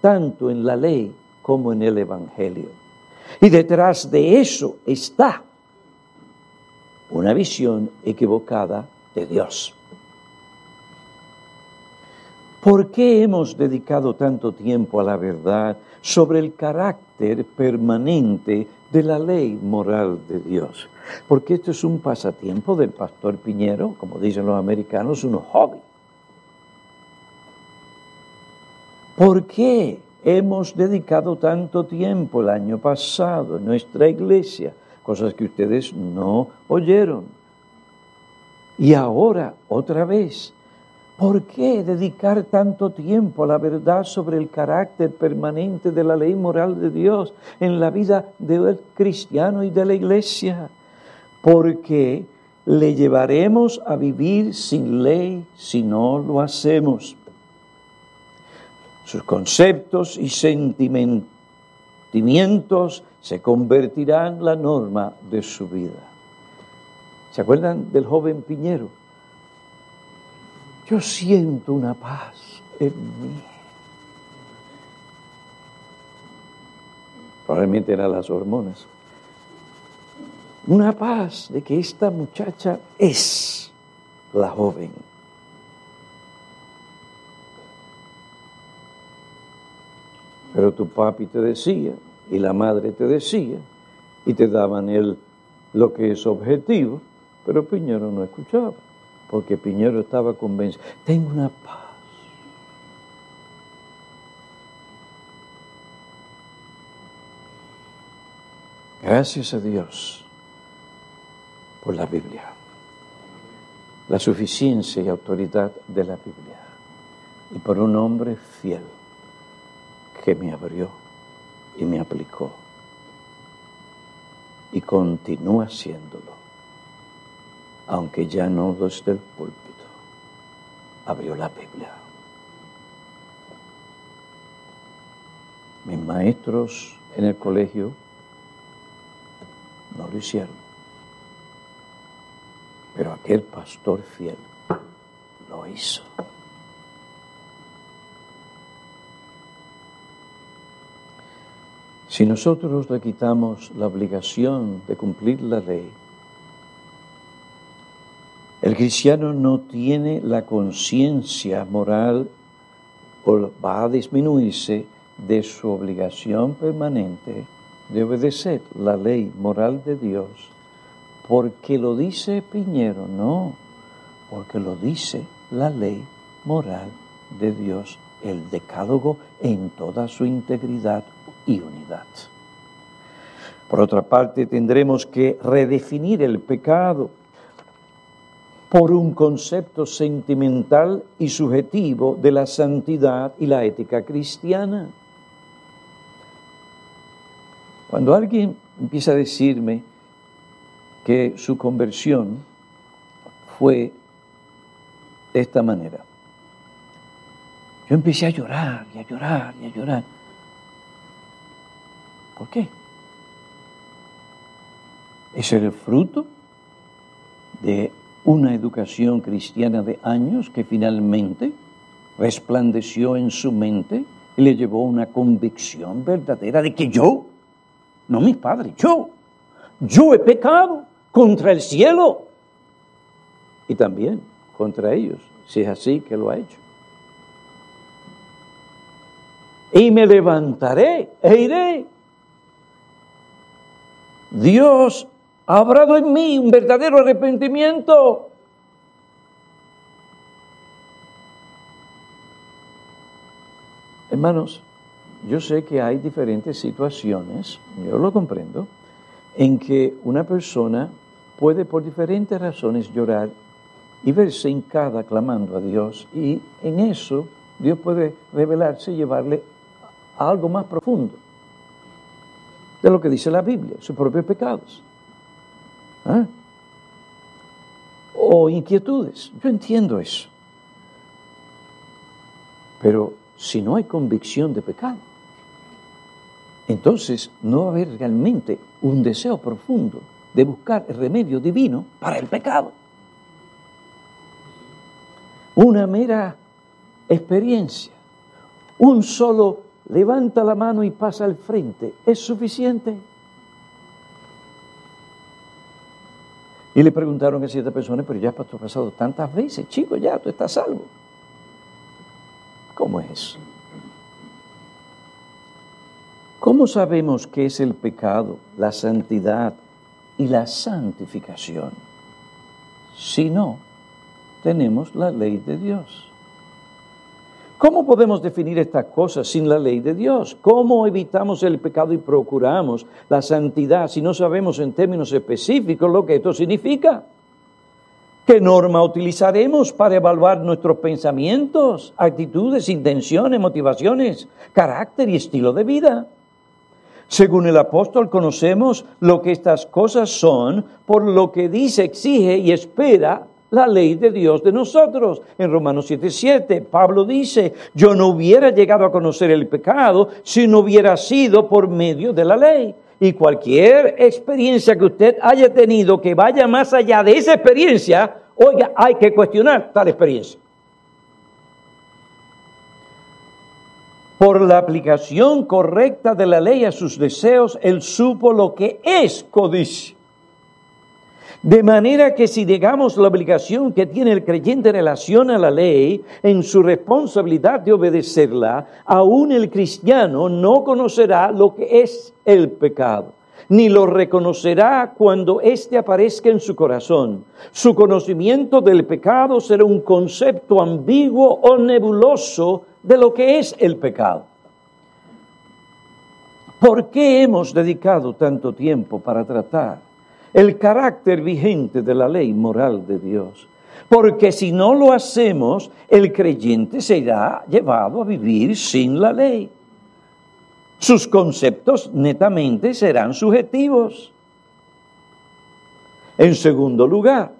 tanto en la ley como en el Evangelio. Y detrás de eso está una visión equivocada de Dios. ¿Por qué hemos dedicado tanto tiempo a la verdad sobre el carácter permanente de la ley moral de Dios? Porque esto es un pasatiempo del pastor Piñero, como dicen los americanos, un hobby. ¿Por qué hemos dedicado tanto tiempo el año pasado en nuestra iglesia cosas que ustedes no oyeron. Y ahora, otra vez, ¿por qué dedicar tanto tiempo a la verdad sobre el carácter permanente de la ley moral de Dios en la vida del cristiano y de la iglesia? Porque le llevaremos a vivir sin ley si no lo hacemos. Sus conceptos y sentimientos se convertirán la norma de su vida. ¿Se acuerdan del joven Piñero? Yo siento una paz en mí. Probablemente eran las hormonas. Una paz de que esta muchacha es la joven. Pero tu papi te decía, y la madre te decía y te daban el, lo que es objetivo, pero Piñero no escuchaba, porque Piñero estaba convencido, tengo una paz. Gracias a Dios por la Biblia, la suficiencia y autoridad de la Biblia, y por un hombre fiel que me abrió y me aplicó. Y continúa haciéndolo, aunque ya no desde el púlpito. Abrió la Biblia. Mis maestros en el colegio no lo hicieron. Pero aquel pastor fiel lo hizo. Si nosotros le quitamos la obligación de cumplir la ley, el cristiano no tiene la conciencia moral o va a disminuirse de su obligación permanente. De obedecer la ley moral de Dios, porque lo dice Piñero, no, porque lo dice la ley moral de Dios, el decálogo en toda su integridad y unidad. Por otra parte, tendremos que redefinir el pecado por un concepto sentimental y subjetivo de la santidad y la ética cristiana. Cuando alguien empieza a decirme que su conversión fue de esta manera. Yo empecé a llorar y a llorar y a llorar. ¿Por qué? Es el fruto de una educación cristiana de años que finalmente resplandeció en su mente y le llevó una convicción verdadera de que yo, no mis padres, yo, yo he pecado contra el cielo y también contra ellos, si es así que lo ha hecho. Y me levantaré e iré. Dios ha obrado en mí un verdadero arrepentimiento. Hermanos, yo sé que hay diferentes situaciones, yo lo comprendo, en que una persona puede por diferentes razones llorar y verse hincada clamando a Dios y en eso Dios puede revelarse y llevarle a algo más profundo de lo que dice la Biblia, sus propios pecados. ¿Ah? O inquietudes. Yo entiendo eso. Pero si no hay convicción de pecado, entonces no va a haber realmente un deseo profundo de buscar el remedio divino para el pecado. Una mera experiencia, un solo levanta la mano y pasa al frente, ¿es suficiente? Y le preguntaron a ciertas personas, pero ya has pasado tantas veces, chico, ya tú estás salvo. ¿Cómo es ¿Cómo sabemos qué es el pecado, la santidad y la santificación? Si no, tenemos la ley de Dios. ¿Cómo podemos definir estas cosas sin la ley de Dios? ¿Cómo evitamos el pecado y procuramos la santidad si no sabemos en términos específicos lo que esto significa? ¿Qué norma utilizaremos para evaluar nuestros pensamientos, actitudes, intenciones, motivaciones, carácter y estilo de vida? Según el apóstol conocemos lo que estas cosas son por lo que dice, exige y espera la ley de Dios de nosotros. En Romanos 7:7 Pablo dice, yo no hubiera llegado a conocer el pecado si no hubiera sido por medio de la ley. Y cualquier experiencia que usted haya tenido que vaya más allá de esa experiencia, oiga, hay que cuestionar tal experiencia. Por la aplicación correcta de la ley a sus deseos, él supo lo que es codicia. De manera que si digamos la obligación que tiene el creyente en relación a la ley, en su responsabilidad de obedecerla, aún el cristiano no conocerá lo que es el pecado, ni lo reconocerá cuando éste aparezca en su corazón. Su conocimiento del pecado será un concepto ambiguo o nebuloso de lo que es el pecado. ¿Por qué hemos dedicado tanto tiempo para tratar el carácter vigente de la ley moral de Dios? Porque si no lo hacemos, el creyente será llevado a vivir sin la ley. Sus conceptos netamente serán subjetivos. En segundo lugar,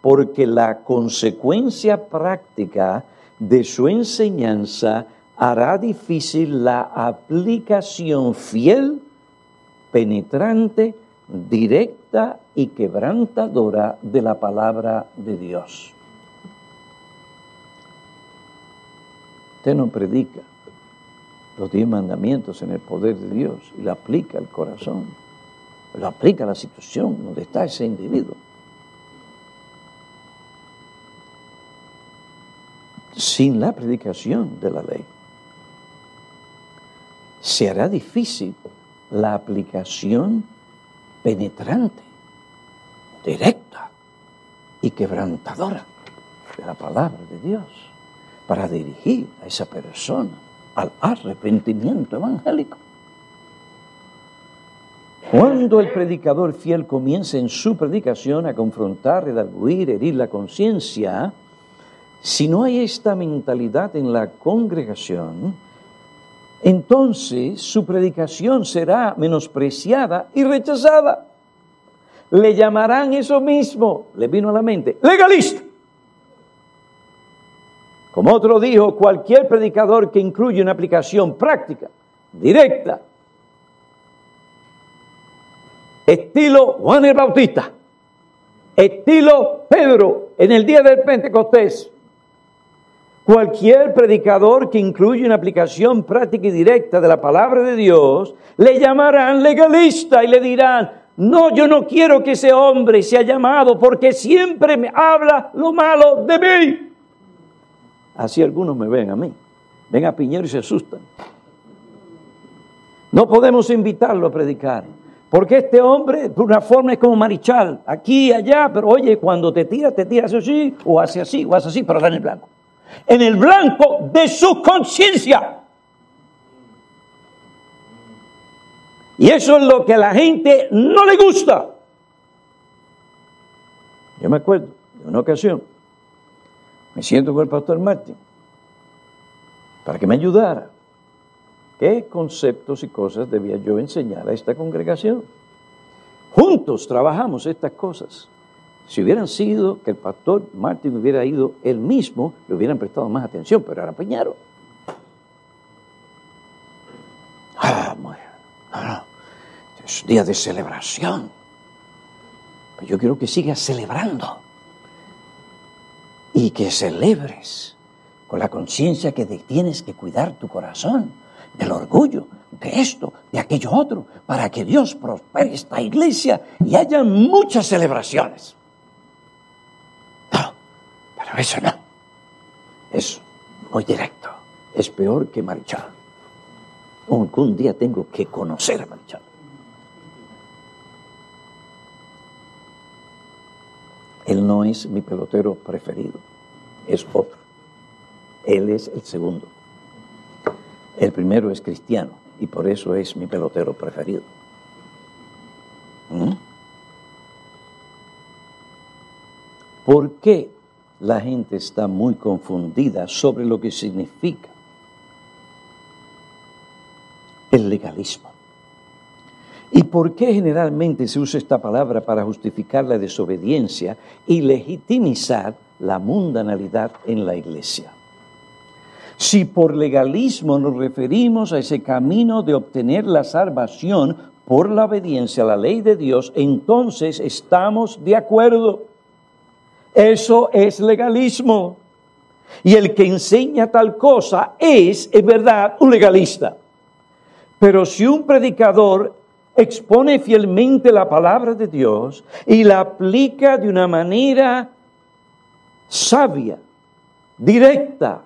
porque la consecuencia práctica de su enseñanza hará difícil la aplicación fiel, penetrante, directa y quebrantadora de la palabra de Dios. Usted no predica los diez mandamientos en el poder de Dios y lo aplica al corazón, lo aplica a la situación donde está ese individuo. sin la predicación de la ley. Se hará difícil la aplicación penetrante, directa y quebrantadora de la palabra de Dios para dirigir a esa persona al arrepentimiento evangélico. Cuando el predicador fiel comienza en su predicación a confrontar, redarguir, herir la conciencia, si no hay esta mentalidad en la congregación, entonces su predicación será menospreciada y rechazada. le llamarán eso mismo, le vino a la mente, legalista. Como otro dijo, cualquier predicador que incluye una aplicación práctica, directa, estilo Juan el Bautista, estilo Pedro en el día del Pentecostés, Cualquier predicador que incluya una aplicación práctica y directa de la palabra de Dios, le llamarán legalista y le dirán, no, yo no quiero que ese hombre sea llamado porque siempre me habla lo malo de mí. Así algunos me ven a mí. Ven a Piñero y se asustan. No podemos invitarlo a predicar. Porque este hombre, por una forma, es como marichal, aquí y allá, pero oye, cuando te tira, te tira así, o hace así, o hace así, pero da en el blanco en el blanco de su conciencia. Y eso es lo que a la gente no le gusta. Yo me acuerdo de una ocasión, me siento con el pastor Martín para que me ayudara. ¿Qué conceptos y cosas debía yo enseñar a esta congregación? Juntos trabajamos estas cosas. Si hubieran sido que el pastor Martín hubiera ido él mismo, le hubieran prestado más atención, pero era Peñaro. Ah, no, no. Es día de celebración. Pero yo quiero que sigas celebrando y que celebres con la conciencia que tienes que cuidar tu corazón del orgullo, de esto, de aquello otro, para que Dios prospere esta iglesia y haya muchas celebraciones. Eso no. Es muy directo. Es peor que Marichal. Un día tengo que conocer a Marichal. Él no es mi pelotero preferido, es otro. Él es el segundo. El primero es cristiano y por eso es mi pelotero preferido. ¿Mm? ¿Por qué la gente está muy confundida sobre lo que significa el legalismo. ¿Y por qué generalmente se usa esta palabra para justificar la desobediencia y legitimizar la mundanalidad en la iglesia? Si por legalismo nos referimos a ese camino de obtener la salvación por la obediencia a la ley de Dios, entonces estamos de acuerdo. Eso es legalismo. Y el que enseña tal cosa es, en verdad, un legalista. Pero si un predicador expone fielmente la palabra de Dios y la aplica de una manera sabia, directa,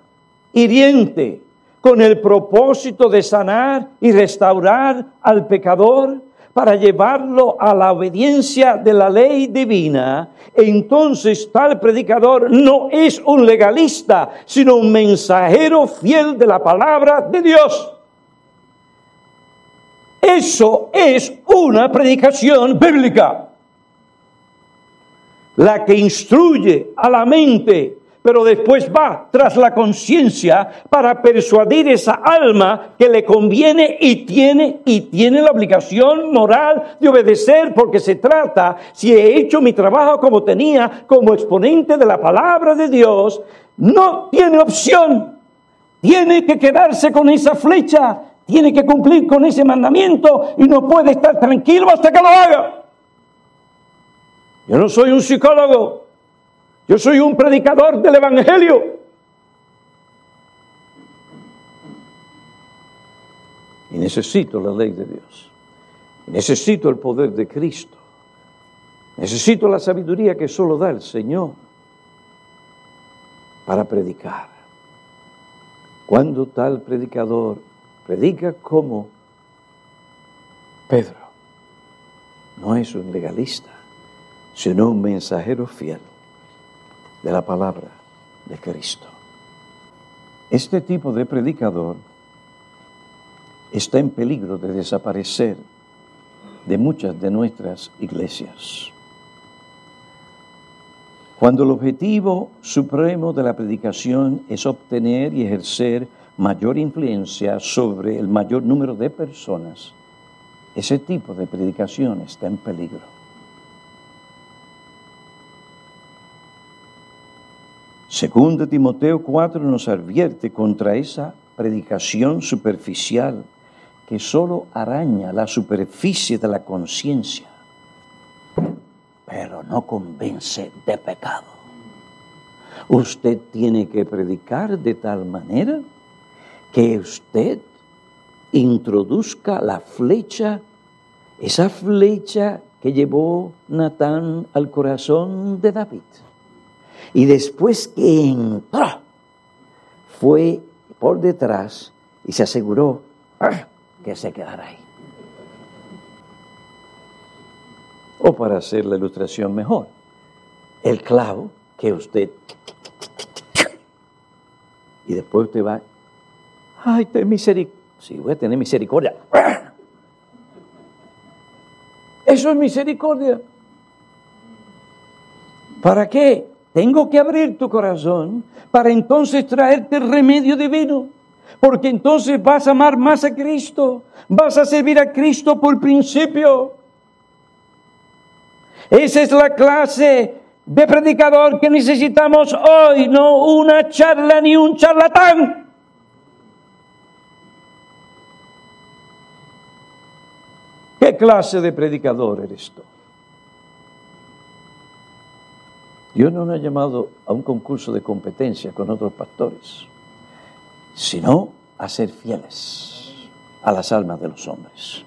hiriente, con el propósito de sanar y restaurar al pecador, para llevarlo a la obediencia de la ley divina, entonces tal predicador no es un legalista, sino un mensajero fiel de la palabra de Dios. Eso es una predicación bíblica, la que instruye a la mente pero después va tras la conciencia para persuadir esa alma que le conviene y tiene y tiene la obligación moral de obedecer porque se trata, si he hecho mi trabajo como tenía, como exponente de la palabra de Dios, no tiene opción. Tiene que quedarse con esa flecha, tiene que cumplir con ese mandamiento y no puede estar tranquilo hasta que lo haga. Yo no soy un psicólogo, yo soy un predicador del Evangelio. Y necesito la ley de Dios. necesito el poder de Cristo. Necesito la sabiduría que solo da el Señor para predicar. Cuando tal predicador predica como Pedro, no es un legalista, sino un mensajero fiel de la palabra de Cristo. Este tipo de predicador está en peligro de desaparecer de muchas de nuestras iglesias. Cuando el objetivo supremo de la predicación es obtener y ejercer mayor influencia sobre el mayor número de personas, ese tipo de predicación está en peligro. Segundo Timoteo 4 nos advierte contra esa predicación superficial que solo araña la superficie de la conciencia, pero no convence de pecado. Usted tiene que predicar de tal manera que usted introduzca la flecha, esa flecha que llevó Natán al corazón de David. Y después que entró, fue por detrás y se aseguró ah, que se quedara ahí. O para hacer la ilustración mejor, el clavo que usted... Y después usted va, ay, ten misericordia. Sí, voy a tener misericordia. Eso es misericordia. ¿Para qué? Tengo que abrir tu corazón para entonces traerte remedio divino. Porque entonces vas a amar más a Cristo. Vas a servir a Cristo por principio. Esa es la clase de predicador que necesitamos hoy, no una charla ni un charlatán. ¿Qué clase de predicador eres tú? Dios no nos ha llamado a un concurso de competencia con otros pastores, sino a ser fieles a las almas de los hombres.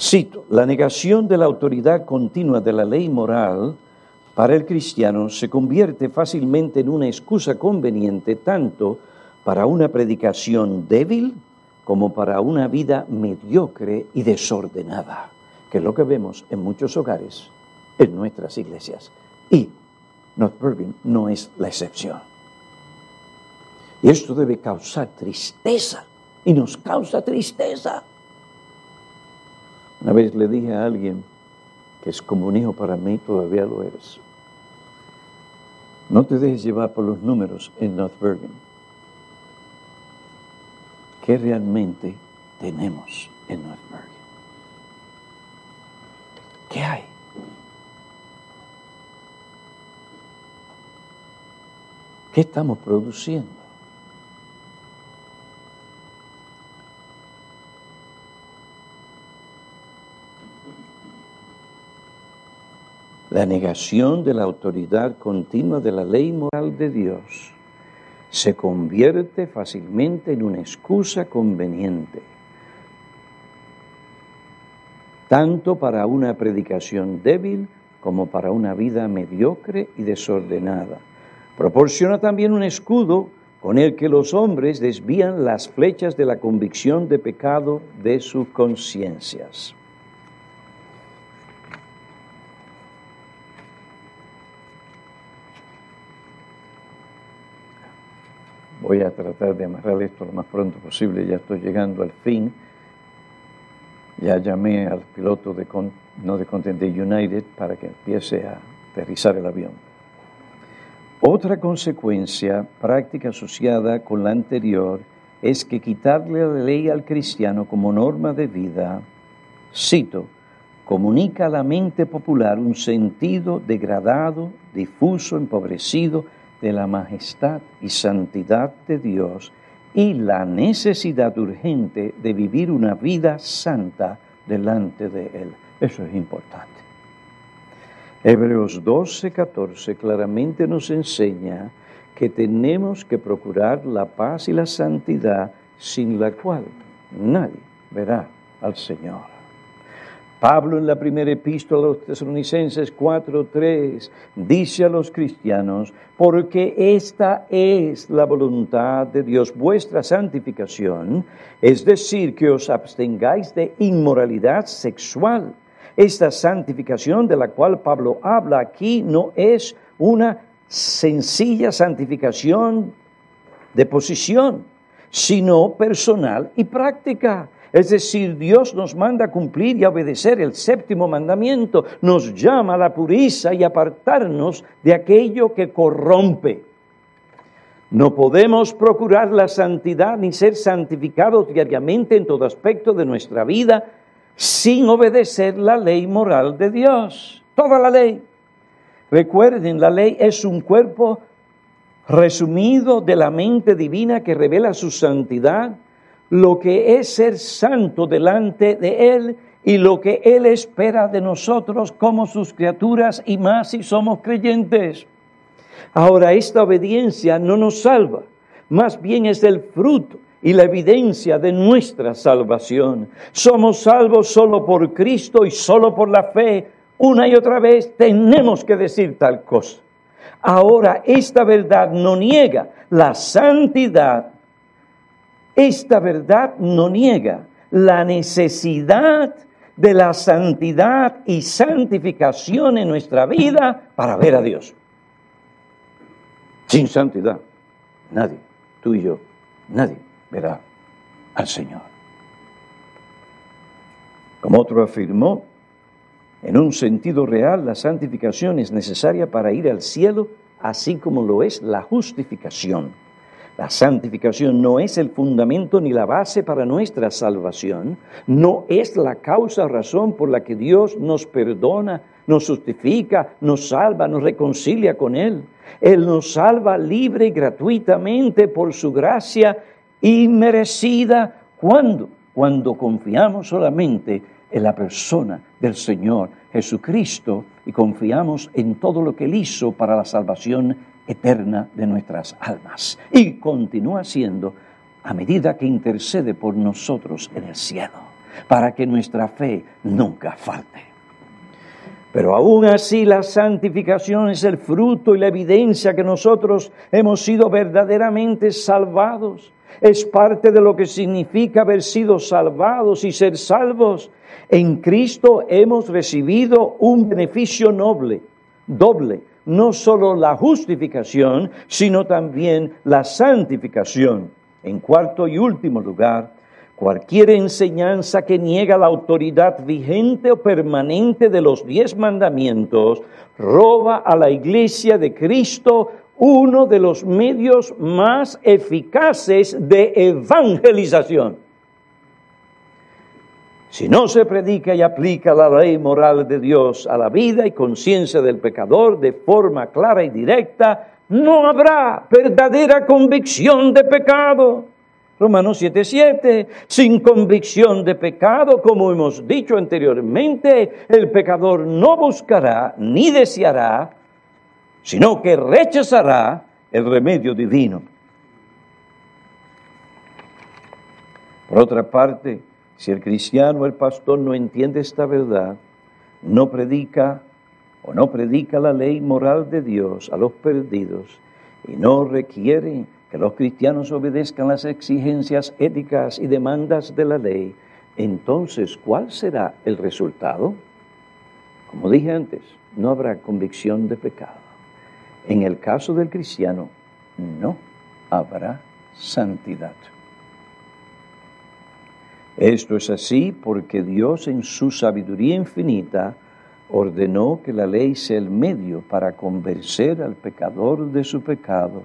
Cito, la negación de la autoridad continua de la ley moral para el cristiano se convierte fácilmente en una excusa conveniente tanto para una predicación débil como para una vida mediocre y desordenada, que es lo que vemos en muchos hogares, en nuestras iglesias. Y North Bergen no es la excepción. Y esto debe causar tristeza, y nos causa tristeza. Una vez le dije a alguien que es como un hijo para mí, todavía lo eres. No te dejes llevar por los números en North Bergen. ¿Qué realmente tenemos en North Bergen? ¿Qué hay? ¿Qué estamos produciendo? La negación de la autoridad continua de la ley moral de Dios se convierte fácilmente en una excusa conveniente, tanto para una predicación débil como para una vida mediocre y desordenada. Proporciona también un escudo con el que los hombres desvían las flechas de la convicción de pecado de sus conciencias. Voy a tratar de amarrar esto lo más pronto posible, ya estoy llegando al fin. Ya llamé al piloto de, no de Content United para que empiece a aterrizar el avión. Otra consecuencia práctica asociada con la anterior es que quitarle la ley al cristiano como norma de vida, cito, comunica a la mente popular un sentido degradado, difuso, empobrecido de la majestad y santidad de Dios y la necesidad urgente de vivir una vida santa delante de Él. Eso es importante. Hebreos 12, 14 claramente nos enseña que tenemos que procurar la paz y la santidad sin la cual nadie verá al Señor. Pablo en la primera epístola a los tesalonicenses 4:3 dice a los cristianos, porque esta es la voluntad de Dios, vuestra santificación, es decir, que os abstengáis de inmoralidad sexual esta santificación de la cual Pablo habla aquí no es una sencilla santificación de posición, sino personal y práctica. Es decir, Dios nos manda a cumplir y a obedecer el séptimo mandamiento, nos llama a la pureza y apartarnos de aquello que corrompe. No podemos procurar la santidad ni ser santificados diariamente en todo aspecto de nuestra vida sin obedecer la ley moral de Dios. Toda la ley. Recuerden, la ley es un cuerpo resumido de la mente divina que revela su santidad, lo que es ser santo delante de Él y lo que Él espera de nosotros como sus criaturas y más si somos creyentes. Ahora, esta obediencia no nos salva, más bien es el fruto y la evidencia de nuestra salvación. Somos salvos solo por Cristo y solo por la fe. Una y otra vez tenemos que decir tal cosa. Ahora, esta verdad no niega la santidad. Esta verdad no niega la necesidad de la santidad y santificación en nuestra vida para ver a Dios. Sin santidad, nadie, tú y yo, nadie al Señor. Como otro afirmó, en un sentido real, la santificación es necesaria para ir al cielo, así como lo es la justificación. La santificación no es el fundamento ni la base para nuestra salvación, no es la causa razón por la que Dios nos perdona, nos justifica, nos salva, nos reconcilia con Él. Él nos salva libre y gratuitamente por su gracia inmerecida. ¿Cuándo? Cuando confiamos solamente en la persona del Señor Jesucristo y confiamos en todo lo que Él hizo para la salvación eterna de nuestras almas. Y continúa siendo a medida que intercede por nosotros en el cielo, para que nuestra fe nunca falte. Pero aún así la santificación es el fruto y la evidencia que nosotros hemos sido verdaderamente salvados es parte de lo que significa haber sido salvados y ser salvos. En Cristo hemos recibido un beneficio noble, doble, no solo la justificación, sino también la santificación. En cuarto y último lugar, cualquier enseñanza que niega la autoridad vigente o permanente de los diez mandamientos roba a la iglesia de Cristo uno de los medios más eficaces de evangelización. Si no se predica y aplica la ley moral de Dios a la vida y conciencia del pecador de forma clara y directa, no habrá verdadera convicción de pecado. Romanos 7:7, sin convicción de pecado, como hemos dicho anteriormente, el pecador no buscará ni deseará sino que rechazará el remedio divino. Por otra parte, si el cristiano o el pastor no entiende esta verdad, no predica o no predica la ley moral de Dios a los perdidos y no requiere que los cristianos obedezcan las exigencias éticas y demandas de la ley, entonces, ¿cuál será el resultado? Como dije antes, no habrá convicción de pecado. En el caso del cristiano, no habrá santidad. Esto es así porque Dios en su sabiduría infinita ordenó que la ley sea el medio para convencer al pecador de su pecado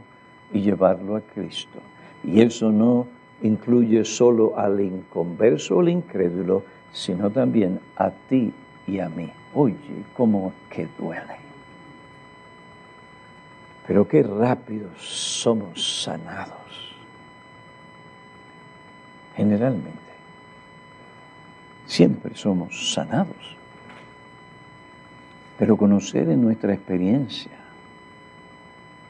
y llevarlo a Cristo. Y eso no incluye solo al inconverso o al incrédulo, sino también a ti y a mí. Oye, cómo que duele. Pero qué rápido somos sanados. Generalmente. Siempre somos sanados. Pero conocer en nuestra experiencia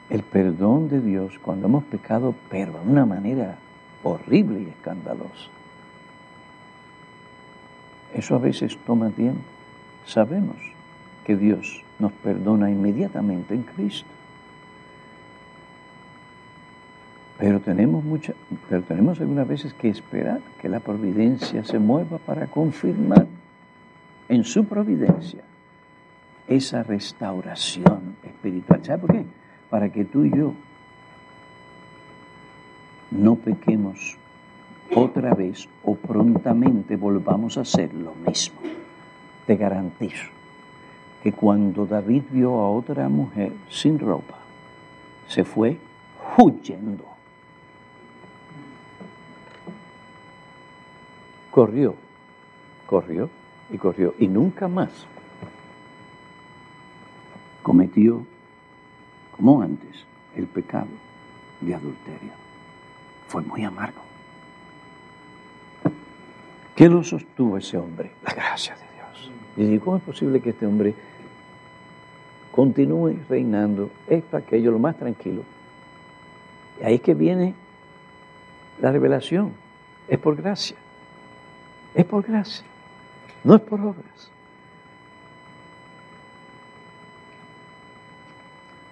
el perdón de Dios cuando hemos pecado, pero de una manera horrible y escandalosa. Eso a veces toma tiempo. Sabemos que Dios nos perdona inmediatamente en Cristo. Pero tenemos, pero tenemos algunas veces que esperar que la providencia se mueva para confirmar en su providencia esa restauración espiritual. ¿Sabe por qué? Para que tú y yo no pequemos otra vez o prontamente volvamos a hacer lo mismo. Te garantizo que cuando David vio a otra mujer sin ropa, se fue huyendo corrió, corrió y corrió y nunca más cometió, como antes, el pecado de adulterio. Fue muy amargo. ¿Qué lo sostuvo ese hombre? La gracia de Dios. Y ¿cómo es posible que este hombre continúe reinando esto, aquello, lo más tranquilo? Y ahí es que viene la revelación. Es por gracia. Es por gracia. No es por obras.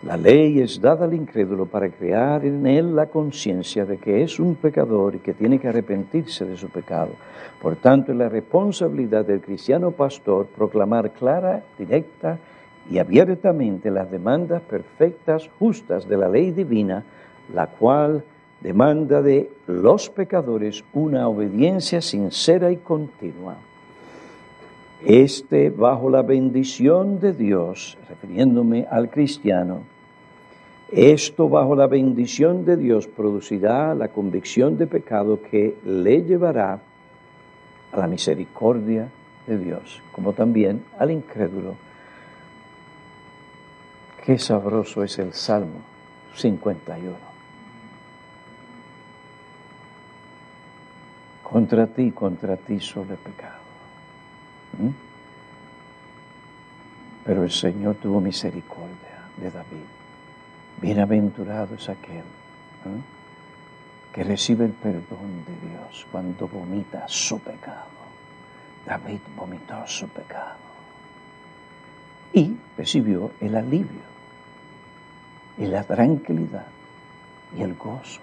La ley es dada al incrédulo para crear en él la conciencia de que es un pecador y que tiene que arrepentirse de su pecado. Por tanto, es la responsabilidad del cristiano pastor proclamar clara, directa y abiertamente las demandas perfectas, justas de la ley divina, la cual demanda de los pecadores una obediencia sincera y continua. Este, bajo la bendición de Dios, refiriéndome al cristiano, esto bajo la bendición de Dios producirá la convicción de pecado que le llevará a la misericordia de Dios, como también al incrédulo. Qué sabroso es el Salmo 51. Contra ti, contra ti solo he pecado. ¿Mm? Pero el Señor tuvo misericordia de David. Bienaventurado es aquel ¿eh? que recibe el perdón de Dios cuando vomita su pecado. David vomitó su pecado y recibió el alivio y la tranquilidad y el gozo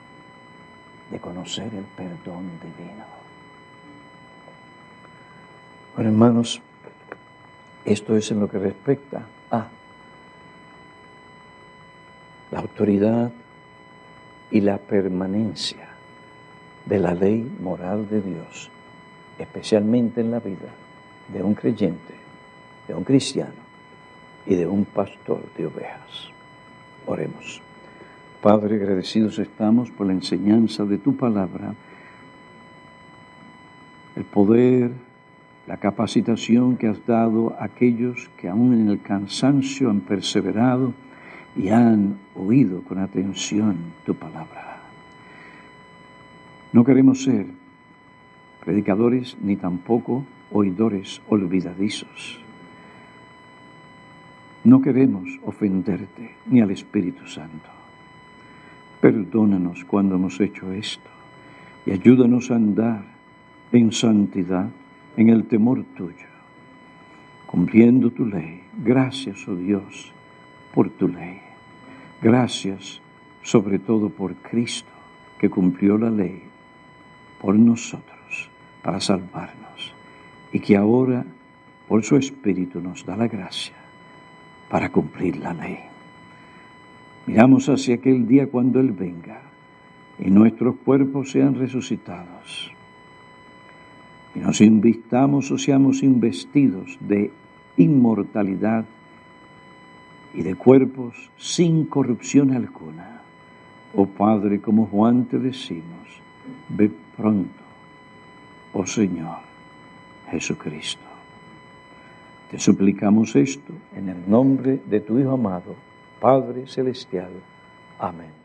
de conocer el perdón divino. Bueno, hermanos, esto es en lo que respecta a la autoridad y la permanencia de la ley moral de Dios, especialmente en la vida de un creyente, de un cristiano y de un pastor de ovejas. Oremos. Padre, agradecidos estamos por la enseñanza de tu palabra, el poder la capacitación que has dado a aquellos que aún en el cansancio han perseverado y han oído con atención tu palabra. No queremos ser predicadores ni tampoco oidores olvidadizos. No queremos ofenderte ni al Espíritu Santo. Perdónanos cuando hemos hecho esto y ayúdanos a andar en santidad en el temor tuyo, cumpliendo tu ley. Gracias, oh Dios, por tu ley. Gracias sobre todo por Cristo, que cumplió la ley por nosotros, para salvarnos, y que ahora, por su Espíritu, nos da la gracia para cumplir la ley. Miramos hacia aquel día cuando Él venga y nuestros cuerpos sean resucitados y nos invistamos o seamos investidos de inmortalidad y de cuerpos sin corrupción alguna. Oh Padre, como Juan te decimos, ve pronto, oh Señor Jesucristo. Te suplicamos esto en el nombre de tu Hijo amado, Padre Celestial. Amén.